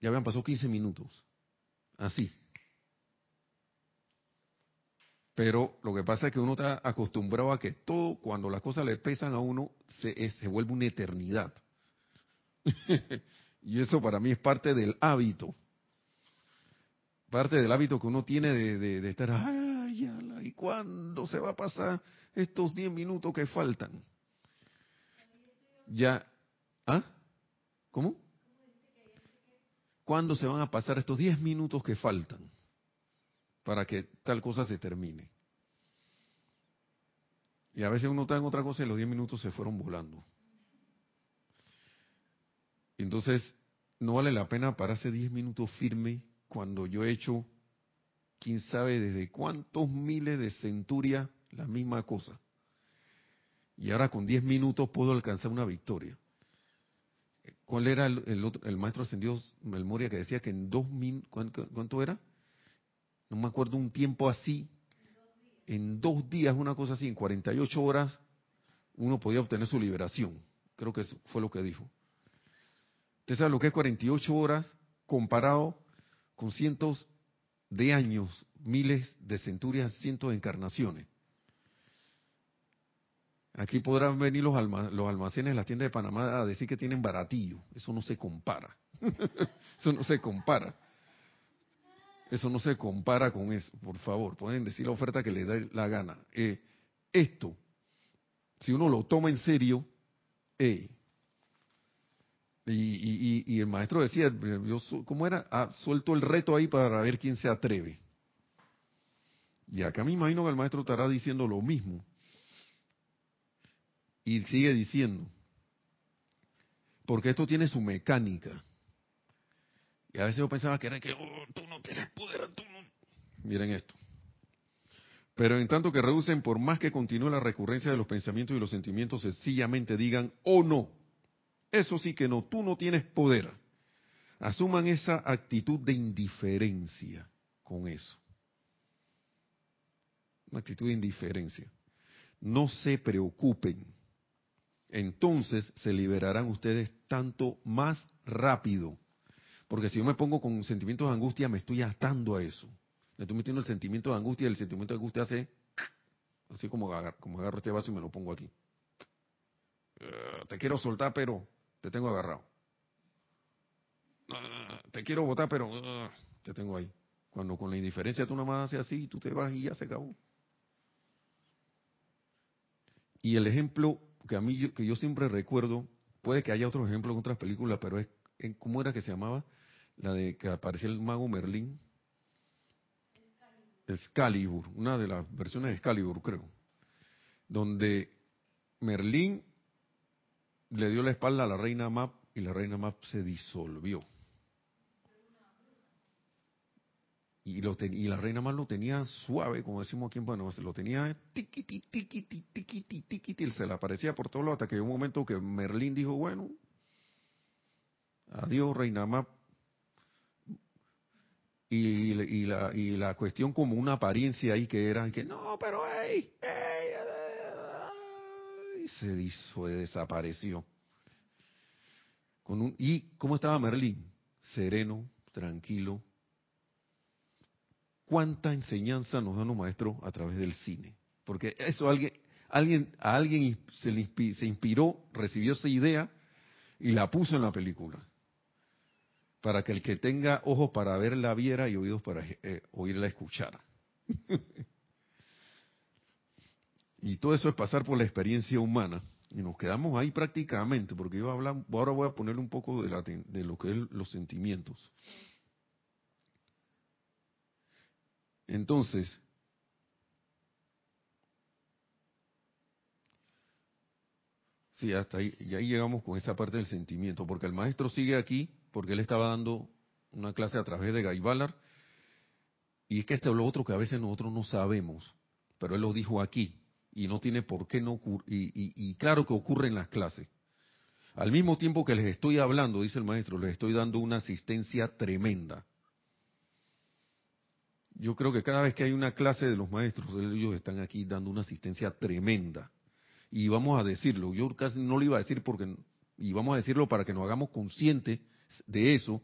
ya habían pasado 15 minutos. Así. Pero lo que pasa es que uno está acostumbrado a que todo, cuando las cosas le pesan a uno, se, se vuelve una eternidad. y eso para mí es parte del hábito. Parte del hábito que uno tiene de, de, estar, ay, ¿y cuándo se va a pasar estos 10 minutos que faltan? Ya, ¿ah? ¿Cómo? ¿Cuándo se van a pasar estos 10 minutos que faltan? para que tal cosa se termine. Y a veces uno está en otra cosa y los 10 minutos se fueron volando. Entonces, no vale la pena pararse 10 minutos firme cuando yo he hecho, quién sabe desde cuántos miles de centurias, la misma cosa. Y ahora con 10 minutos puedo alcanzar una victoria. ¿Cuál era el, otro, el maestro ascendido Melmoria que decía que en dos minutos, ¿cuánto era? no me acuerdo un tiempo así, en dos días, una cosa así, en 48 horas, uno podía obtener su liberación. Creo que eso fue lo que dijo. Usted sabe lo que es 48 horas comparado con cientos de años, miles de centurias, cientos de encarnaciones. Aquí podrán venir los, almacenes de las tiendas de Panamá a decir que tienen baratillo. Eso no se compara. eso no se compara. Eso no se compara con eso, por favor. Pueden decir la oferta que les dé la gana. Eh, esto, si uno lo toma en serio, eh, y, el maestro decía, yo, ¿cómo era? Ah, suelto el reto ahí para ver quién se atreve. Y acá me imagino que el maestro estará diciendo lo mismo. Y sigue diciendo, porque esto tiene su mecánica. Y a veces yo pensaba que era que oh, tú no tienes poder. Miren esto. Pero en tanto que reducen, por más que continúe la recurrencia de los pensamientos y los sentimientos, sencillamente digan, oh no, eso sí que no, tú no tienes poder. Asuman esa actitud de indiferencia con eso. Una actitud de indiferencia. No se preocupen. Entonces se liberarán ustedes tanto más rápido porque si yo me pongo con sentimientos de angustia, me estoy atando a eso. Me estoy metiendo el sentimiento de angustia y el sentimiento de angustia hace así como agarro, como agarro este vaso y me lo pongo aquí. Eh, te quiero soltar, pero te tengo agarrado. Eh, te quiero botar, pero eh, te tengo ahí. Cuando con la indiferencia tú nada más haces así, tú te vas y ya se acabó. Y el ejemplo que a mí que yo siempre recuerdo, puede que haya otros ejemplos en otras películas, pero es ¿cómo era que se llamaba? La de que aparecía el mago Merlín. Excalibur, una de las versiones de Excalibur, creo. Donde Merlín le dio la espalda a la reina Map y la reina Map se disolvió. Y, y la reina Map lo tenía suave, como decimos aquí en Panamá, se lo tenía tiquiti, tiquiti, tiquiti, tiquiti, se le aparecía por todos lados hasta que un momento que Merlín dijo, bueno, Adiós, Reina Map. Y, la, y la cuestión como una apariencia ahí que era que no, pero hey, hey, se, se desapareció. Con un, ¿Y cómo estaba Merlín? Sereno, tranquilo. ¿Cuánta enseñanza nos dan los maestros a través del cine? Porque eso alguien, alguien, a alguien se, se inspiró, recibió esa idea y la puso en la película para que el que tenga ojos para ver la viera y oídos para eh, oírla escuchara. y todo eso es pasar por la experiencia humana. Y nos quedamos ahí prácticamente, porque yo hablar, ahora voy a poner un poco de, de lo que es los sentimientos. Entonces, sí, hasta ahí, y ahí llegamos con esa parte del sentimiento, porque el maestro sigue aquí, porque él estaba dando una clase a través de Guy Ballard, y es que esto es lo otro que a veces nosotros no sabemos, pero él lo dijo aquí, y no tiene por qué no ocurrir, y, claro que ocurre en las clases. Al mismo tiempo que les estoy hablando, dice el maestro, les estoy dando una asistencia tremenda. Yo creo que cada vez que hay una clase de los maestros, ellos están aquí dando una asistencia tremenda. Y vamos a decirlo, yo casi no lo iba a decir porque, y vamos a decirlo para que nos hagamos conscientes de eso.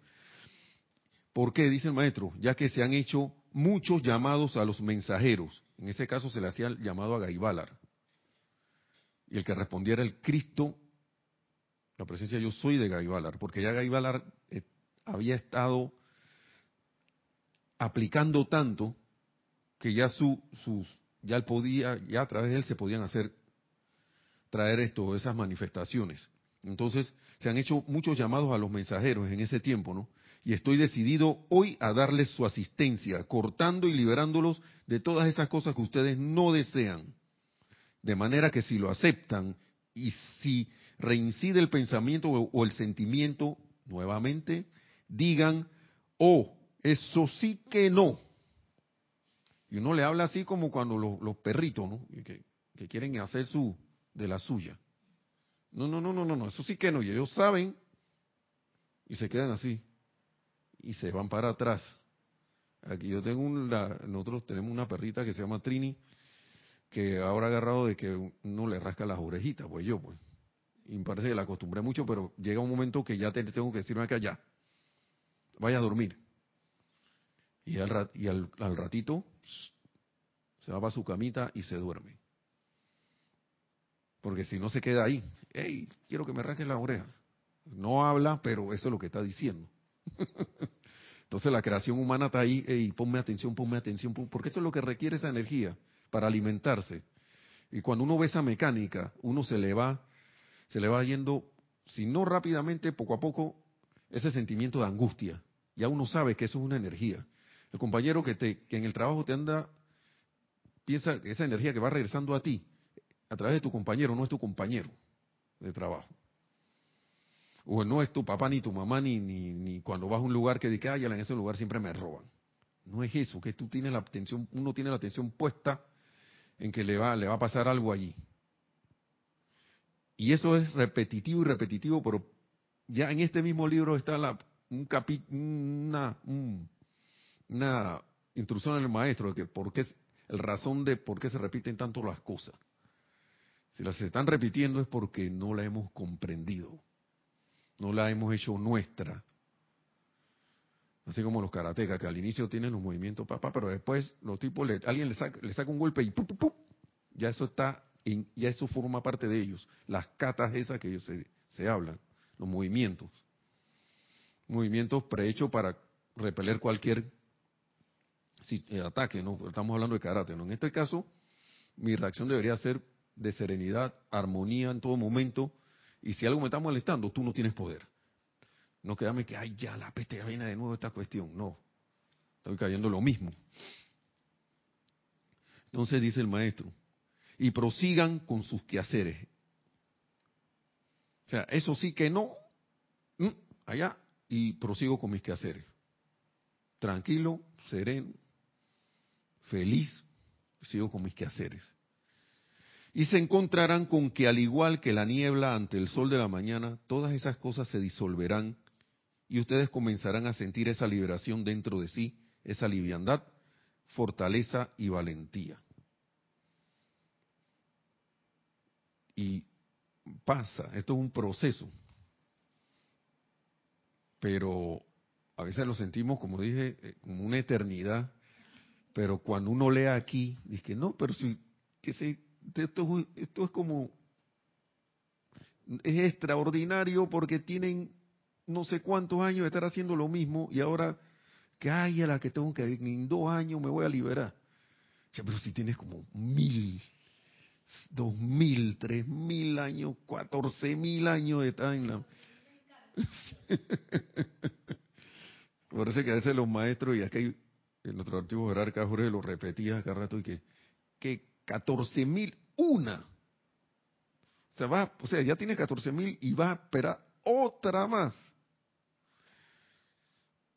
porque Dice el maestro, ya que se han hecho muchos llamados a los mensajeros. En ese caso se le hacía el llamado a Gaibalar. Y el que respondiera el Cristo la presencia yo soy de Gaibalar, porque ya Gaibalar eh, había estado aplicando tanto que ya su, sus, ya él podía, ya a través de él se podían hacer, traer esto, esas manifestaciones. Entonces, se han hecho muchos llamados a los mensajeros en ese tiempo, ¿no? Y estoy decidido hoy a darles su asistencia, cortando y liberándolos de todas esas cosas que ustedes no desean. De manera que si lo aceptan y si reincide el pensamiento o, el sentimiento nuevamente, digan, oh, eso sí que no. Y uno le habla así como cuando los, perritos, ¿no? Que, que, quieren hacer su de la suya. No, no, no, no, no, no, eso sí que no. Y ellos saben y se quedan así y se van para atrás. Aquí yo tengo un, nosotros tenemos una perrita que se llama Trini que ahora agarrado de que uno le rasca las orejitas, pues yo, pues y me parece que la acostumbré mucho, pero llega un momento que ya te, tengo que decirme que allá, vaya a dormir. Y, al, y al, ratito se va para su camita y se duerme. Porque si no se queda ahí, hey, quiero que me rasques la oreja. No habla, pero eso es lo que está diciendo. Entonces la creación humana está ahí, hey, ponme atención, ponme atención, porque eso es lo que requiere esa energía para alimentarse. Y cuando uno ve esa mecánica, uno se le va se le va yendo, si no rápidamente, poco a poco, ese sentimiento de angustia. Ya uno sabe que eso es una energía. El compañero que, te, que en el trabajo te anda, piensa que esa energía que va regresando a ti, a través de tu compañero, no es tu compañero de trabajo. O no es tu papá ni tu mamá, ni, ni, cuando vas a un lugar que dice, ay, en ese lugar siempre me roban. No es eso, que tú tienes la atención, uno tiene la atención puesta en que le va, le va a pasar algo allí. Y eso es repetitivo y repetitivo, pero ya en este mismo libro está la, un capi, una, una instrucción del maestro de que por qué, el razón de por qué se repiten tanto las cosas. Si las están repitiendo es porque no la hemos comprendido, no la hemos hecho nuestra. Así como los karatecas, que al inicio tienen los movimientos papá, pero después los tipos, le, alguien le saca, le saca un golpe y ¡pup, ya eso está y ya eso forma parte de ellos. Las catas esas que ellos se, hablan, los movimientos. Movimientos prehechos para repeler cualquier eh, ataque, ¿no? Estamos hablando de karate, ¿no? En este caso, mi reacción debería ser de serenidad, armonía en todo momento, y si algo me está molestando, tú no tienes poder. No quedame que, ay, ya, la peste viene de nuevo esta cuestión. No, estoy cayendo lo mismo. Entonces dice el maestro, y prosigan con sus quehaceres. O sea, eso sí que no, mm, allá, y prosigo con mis quehaceres. Tranquilo, sereno, feliz, sigo con mis quehaceres. Y se encontrarán con que al igual que la niebla ante el sol de la mañana, todas esas cosas se disolverán y ustedes comenzarán a sentir esa liberación dentro de sí, esa liviandad, fortaleza y valentía. Y pasa, esto es un proceso. Pero a veces lo sentimos, como dije, eh, como una eternidad. Pero cuando uno lee aquí, dice no, pero si que se, esto, esto es como es extraordinario porque tienen no sé cuántos años de estar haciendo lo mismo y ahora que hay a la que tengo que en dos años me voy a liberar. pero si tienes como mil dos mil, tres mil años, catorce mil años de la Por eso que a veces los maestros, y aquí en nuestro archivo jerárquico Jorge lo repetía acá rato y que, que 14 mil una. O sea, va, o sea, ya tiene 14 mil y va a esperar otra más.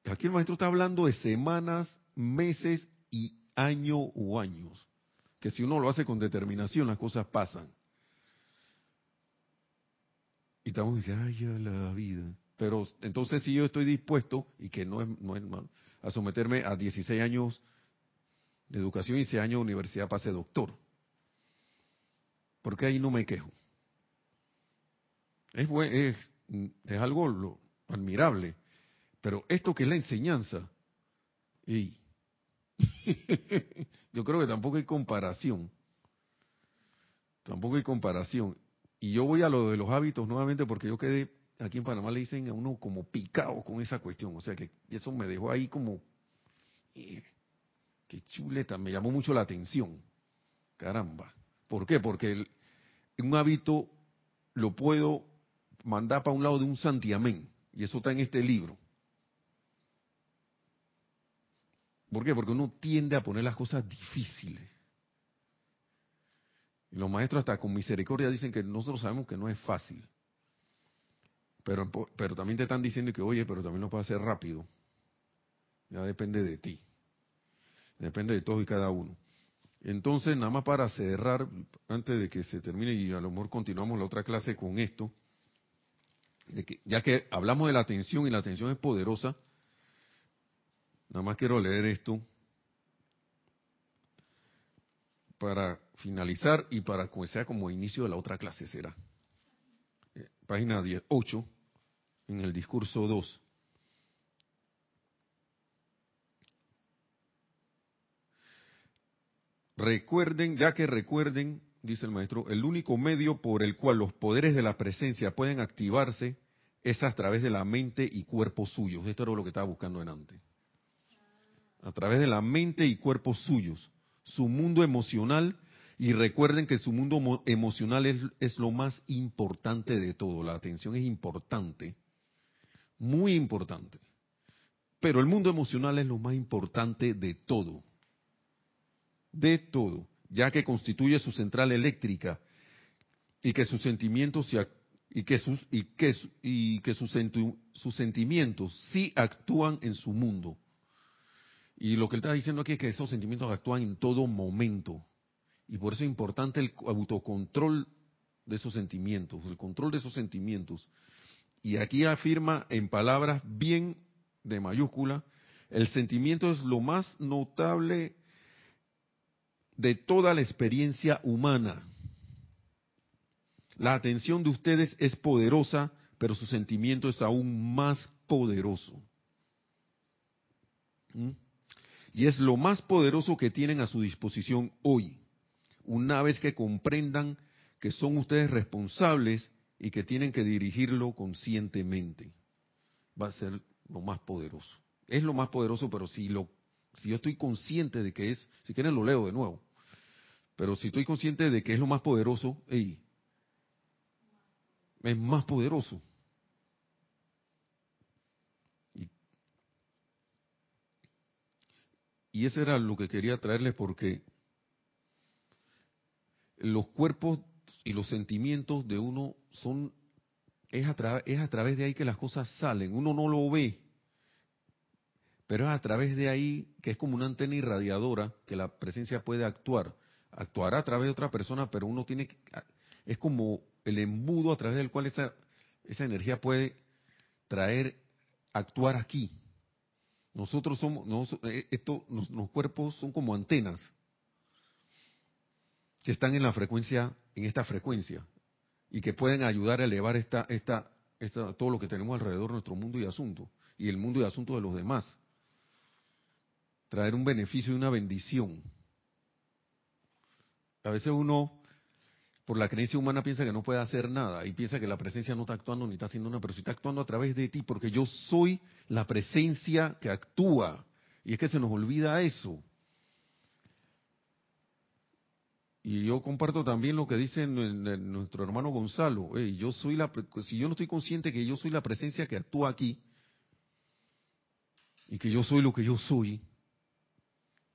Aquí el maestro está hablando de semanas, meses y año o años. Que si uno lo hace con determinación, las cosas pasan. Y estamos diciendo, ay, ya la vida. Pero entonces si yo estoy dispuesto, y que no es, no es a someterme a 16 años de educación y 6 años de universidad para ser doctor. Porque ahí no me quejo. Es, es, es algo admirable. Pero esto que es la enseñanza, y yo creo que tampoco hay comparación. Tampoco hay comparación. Y yo voy a lo de los hábitos nuevamente porque yo quedé, aquí en Panamá le dicen a uno como picado con esa cuestión. O sea que eso me dejó ahí como, eh, qué chuleta, me llamó mucho la atención. Caramba. ¿Por qué? Porque un hábito lo puedo mandar para un lado de un santiamén. Y eso está en este libro. ¿Por qué? Porque uno tiende a poner las cosas difíciles. Y los maestros hasta con misericordia dicen que nosotros sabemos que no es fácil. Pero, pero también te están diciendo que, oye, pero también lo puedes hacer rápido. Ya depende de ti. Depende de todos y cada uno. Entonces, nada más para cerrar, antes de que se termine y a lo mejor continuamos la otra clase con esto, de que, ya que hablamos de la atención y la atención es poderosa, nada más quiero leer esto para finalizar y para sea como inicio de la otra clase será. Eh, página 10, 8, en el discurso 2. Recuerden, ya que recuerden, dice el maestro, el único medio por el cual los poderes de la presencia pueden activarse es a través de la mente y cuerpo suyos. Esto era lo que estaba buscando en antes. A través de la mente y cuerpos suyos. Su mundo emocional y recuerden que su mundo emocional es, lo más importante de todo. La atención es importante, muy importante. Pero el mundo emocional es lo más importante de todo. De todo, ya que constituye su central eléctrica y que sus sentimientos sí actúan en su mundo. Y lo que él está diciendo aquí es que esos sentimientos actúan en todo momento. Y por eso es importante el autocontrol de esos sentimientos, el control de esos sentimientos. Y aquí afirma en palabras bien de mayúscula, el sentimiento es lo más notable de toda la experiencia humana. La atención de ustedes es poderosa, pero su sentimiento es aún más poderoso. ¿Mm? Y es lo más poderoso que tienen a su disposición hoy una vez que comprendan que son ustedes responsables y que tienen que dirigirlo conscientemente. Va a ser lo más poderoso. Es lo más poderoso, pero si lo si yo estoy consciente de que es, si quieren lo leo de nuevo, pero si estoy consciente de que es lo más poderoso, es más poderoso. Y, y eso era lo que quería traerles porque los cuerpos y los sentimientos de uno son es a, es a través de ahí que las cosas salen. Uno no lo ve, pero es a través de ahí que es como una antena irradiadora que la presencia puede actuar. Actuará a través de otra persona, pero uno tiene que, es como el embudo a través del cual esa, esa energía puede traer, actuar aquí. Nosotros somos, eh, esto, los cuerpos son como antenas que están en la frecuencia, en esta frecuencia, y que pueden ayudar a elevar esta, esta, esta, todo lo que tenemos alrededor de nuestro mundo y asunto, y el mundo y asunto de los demás. Traer un beneficio y una bendición. A veces uno, por la creencia humana, piensa que no puede hacer nada y piensa que la presencia no está actuando ni está haciendo nada, pero si está actuando a través de ti, porque yo soy la presencia que actúa. Y es que se nos olvida eso. Y yo comparto también lo que dice nuestro hermano Gonzalo. yo soy la, si yo no estoy consciente que yo soy la presencia que actúa aquí y que yo soy lo que yo soy,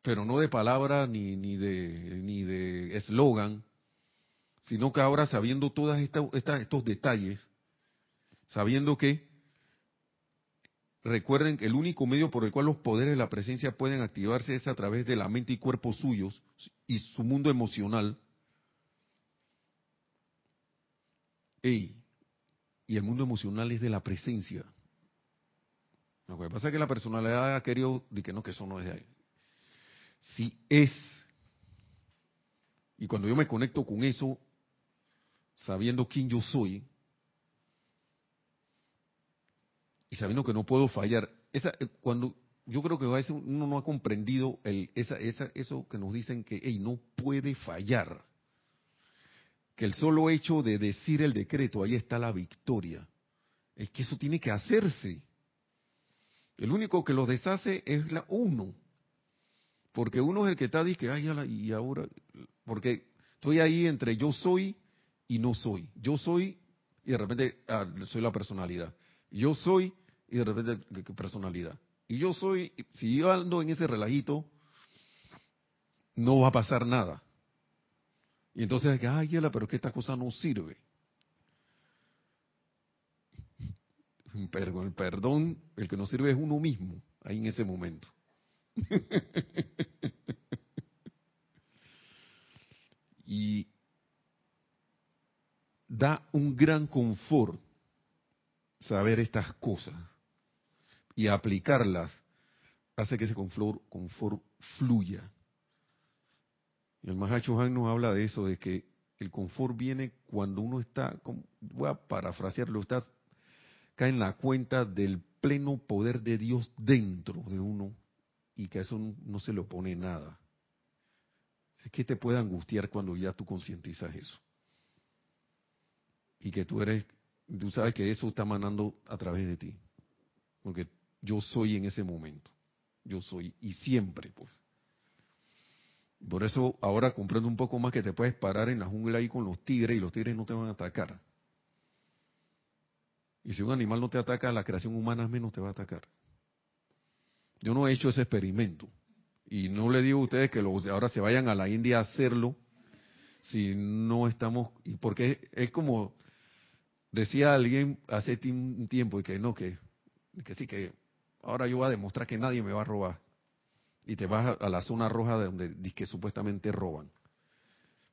pero no de palabra ni, ni de ni de eslogan, sino que ahora sabiendo todos estos detalles, sabiendo que recuerden que el único medio por el cual los poderes de la presencia pueden activarse es a través de la mente y cuerpo suyos y su mundo emocional. y el mundo emocional es de la presencia. Lo que pasa es que la personalidad ha querido decir que no, que eso no es de ahí. Si es. Y cuando yo me conecto con eso, sabiendo quién yo soy, y sabiendo que no puedo fallar, esa, eh, cuando yo creo que a veces uno no ha comprendido el, esa, esa, eso que nos dicen que hey, no puede fallar. Que el solo hecho de decir el decreto, ahí está la victoria. Es que eso tiene que hacerse. El único que lo deshace es la uno. Porque uno es el que está diciendo, ay, y ahora, porque estoy ahí entre yo soy y no soy. Yo soy y de repente ah, soy la personalidad. Yo soy y de repente personalidad. Y yo soy, si yo ando en ese relajito, no va a pasar nada. Y entonces, ay, pero es que esta cosa no sirve. Pero el perdón, el que no sirve es uno mismo, ahí en ese momento. y da un gran confort saber estas cosas y aplicarlas hace que ese confort, fluya. Y el Mahacho Han nos habla de eso, de que el confort viene cuando uno está, voy a parafrasearlo, está, cae en la cuenta del pleno poder de Dios dentro de uno y que a eso no, se le opone nada. Es que te puede angustiar cuando ya tú concientizas eso. Y que tú eres tú sabes que eso está manando a través de ti. Porque yo soy en ese momento. Yo soy. Y siempre, pues. Por eso ahora comprendo un poco más que te puedes parar en la jungla ahí con los tigres y los tigres no te van a atacar. Y si un animal no te ataca, la creación humana menos te va a atacar. Yo no he hecho ese experimento. Y no le digo a ustedes que ahora se vayan a la India a hacerlo si no estamos... y Porque es como Decía alguien hace un tiempo y que no, que, que sí, que ahora yo voy a demostrar que nadie me va a robar. Y te vas a, la zona roja de donde que supuestamente roban.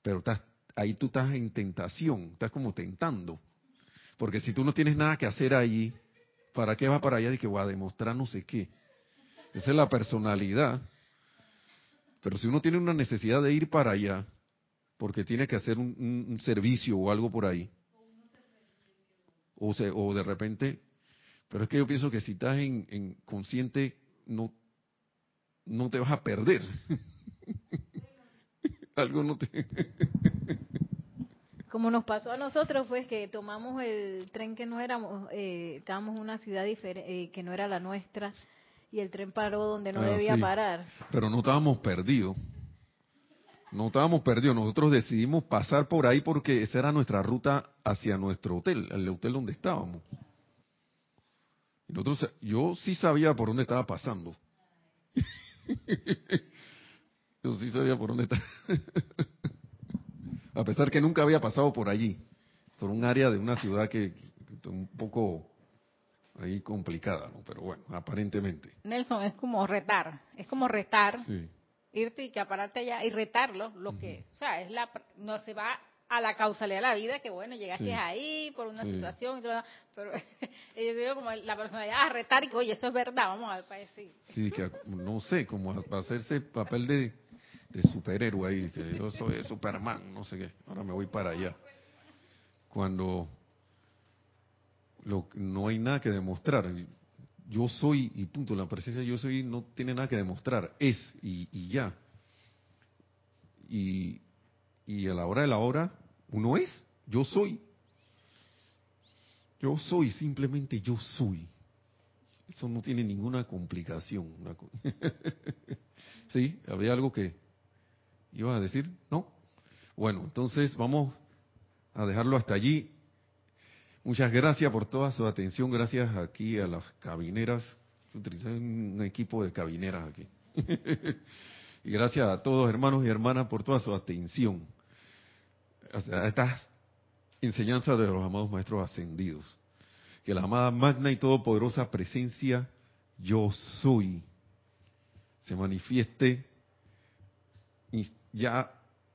Pero estás, ahí tú estás en tentación, estás como tentando. Porque si tú no tienes nada que hacer allí, ¿para qué vas para allá y que voy a demostrar no sé qué? Esa es la personalidad. Pero si uno tiene una necesidad de ir para allá, porque tiene que hacer un servicio o algo por ahí, o, o de repente, pero es que yo pienso que si estás en, consciente, no, no te vas a perder. Algo no te... Como nos pasó a nosotros, pues que tomamos el tren que no éramos, eh, estábamos en una ciudad eh, que no era la nuestra y el tren paró donde no ah, debía parar. Pero no estábamos perdidos. No estábamos perdidos, nosotros decidimos pasar por ahí porque esa era nuestra ruta hacia nuestro hotel, el hotel donde estábamos. Y nosotros, yo sí sabía por dónde estaba pasando. yo sí sabía por dónde estaba. A pesar que nunca había pasado por allí, por un área de una ciudad que, un poco ahí complicada, ¿no? Pero bueno, aparentemente. Nelson, es como retar, es como retar. Sí irte y que apararte allá y retarlo, lo que, o sea, es la, no se va a la causalidad de la vida, que bueno, llegaste ahí por una situación, y todo, pero yo digo como la personalidad a retar y que, oye, eso es verdad, vamos a ver para decir. Sí, que no sé, como a hacerse papel de, de superhéroe ahí, que yo soy Superman, no sé qué, ahora me voy para allá. Cuando lo, no hay nada que demostrar, yo soy y punto, la presencia yo soy no tiene nada que demostrar, es y, ya. Y, y, a la hora de la hora, uno es, yo soy. Yo soy, simplemente yo soy. Eso no tiene ninguna complicación. ¿Sí? ¿Había algo que iba a decir? ¿No? Bueno, entonces vamos a dejarlo hasta allí. Muchas gracias por toda su atención. Gracias aquí a las cabineras. Utilicé un equipo de cabineras aquí. Y gracias a todos hermanos y hermanas por toda su atención a estas enseñanzas de los amados maestros ascendidos. Que la amada magna y todopoderosa presencia yo soy se manifieste ya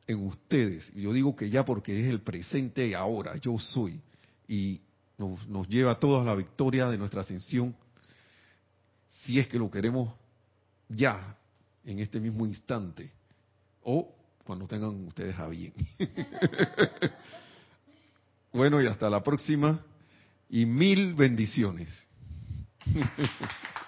en ustedes. Yo digo que ya porque es el presente y ahora, yo soy. Y nos, nos lleva a todos la victoria de nuestra ascensión, si es que lo queremos ya, en este mismo instante, o cuando tengan ustedes a bien. bueno, y hasta la próxima, y mil bendiciones.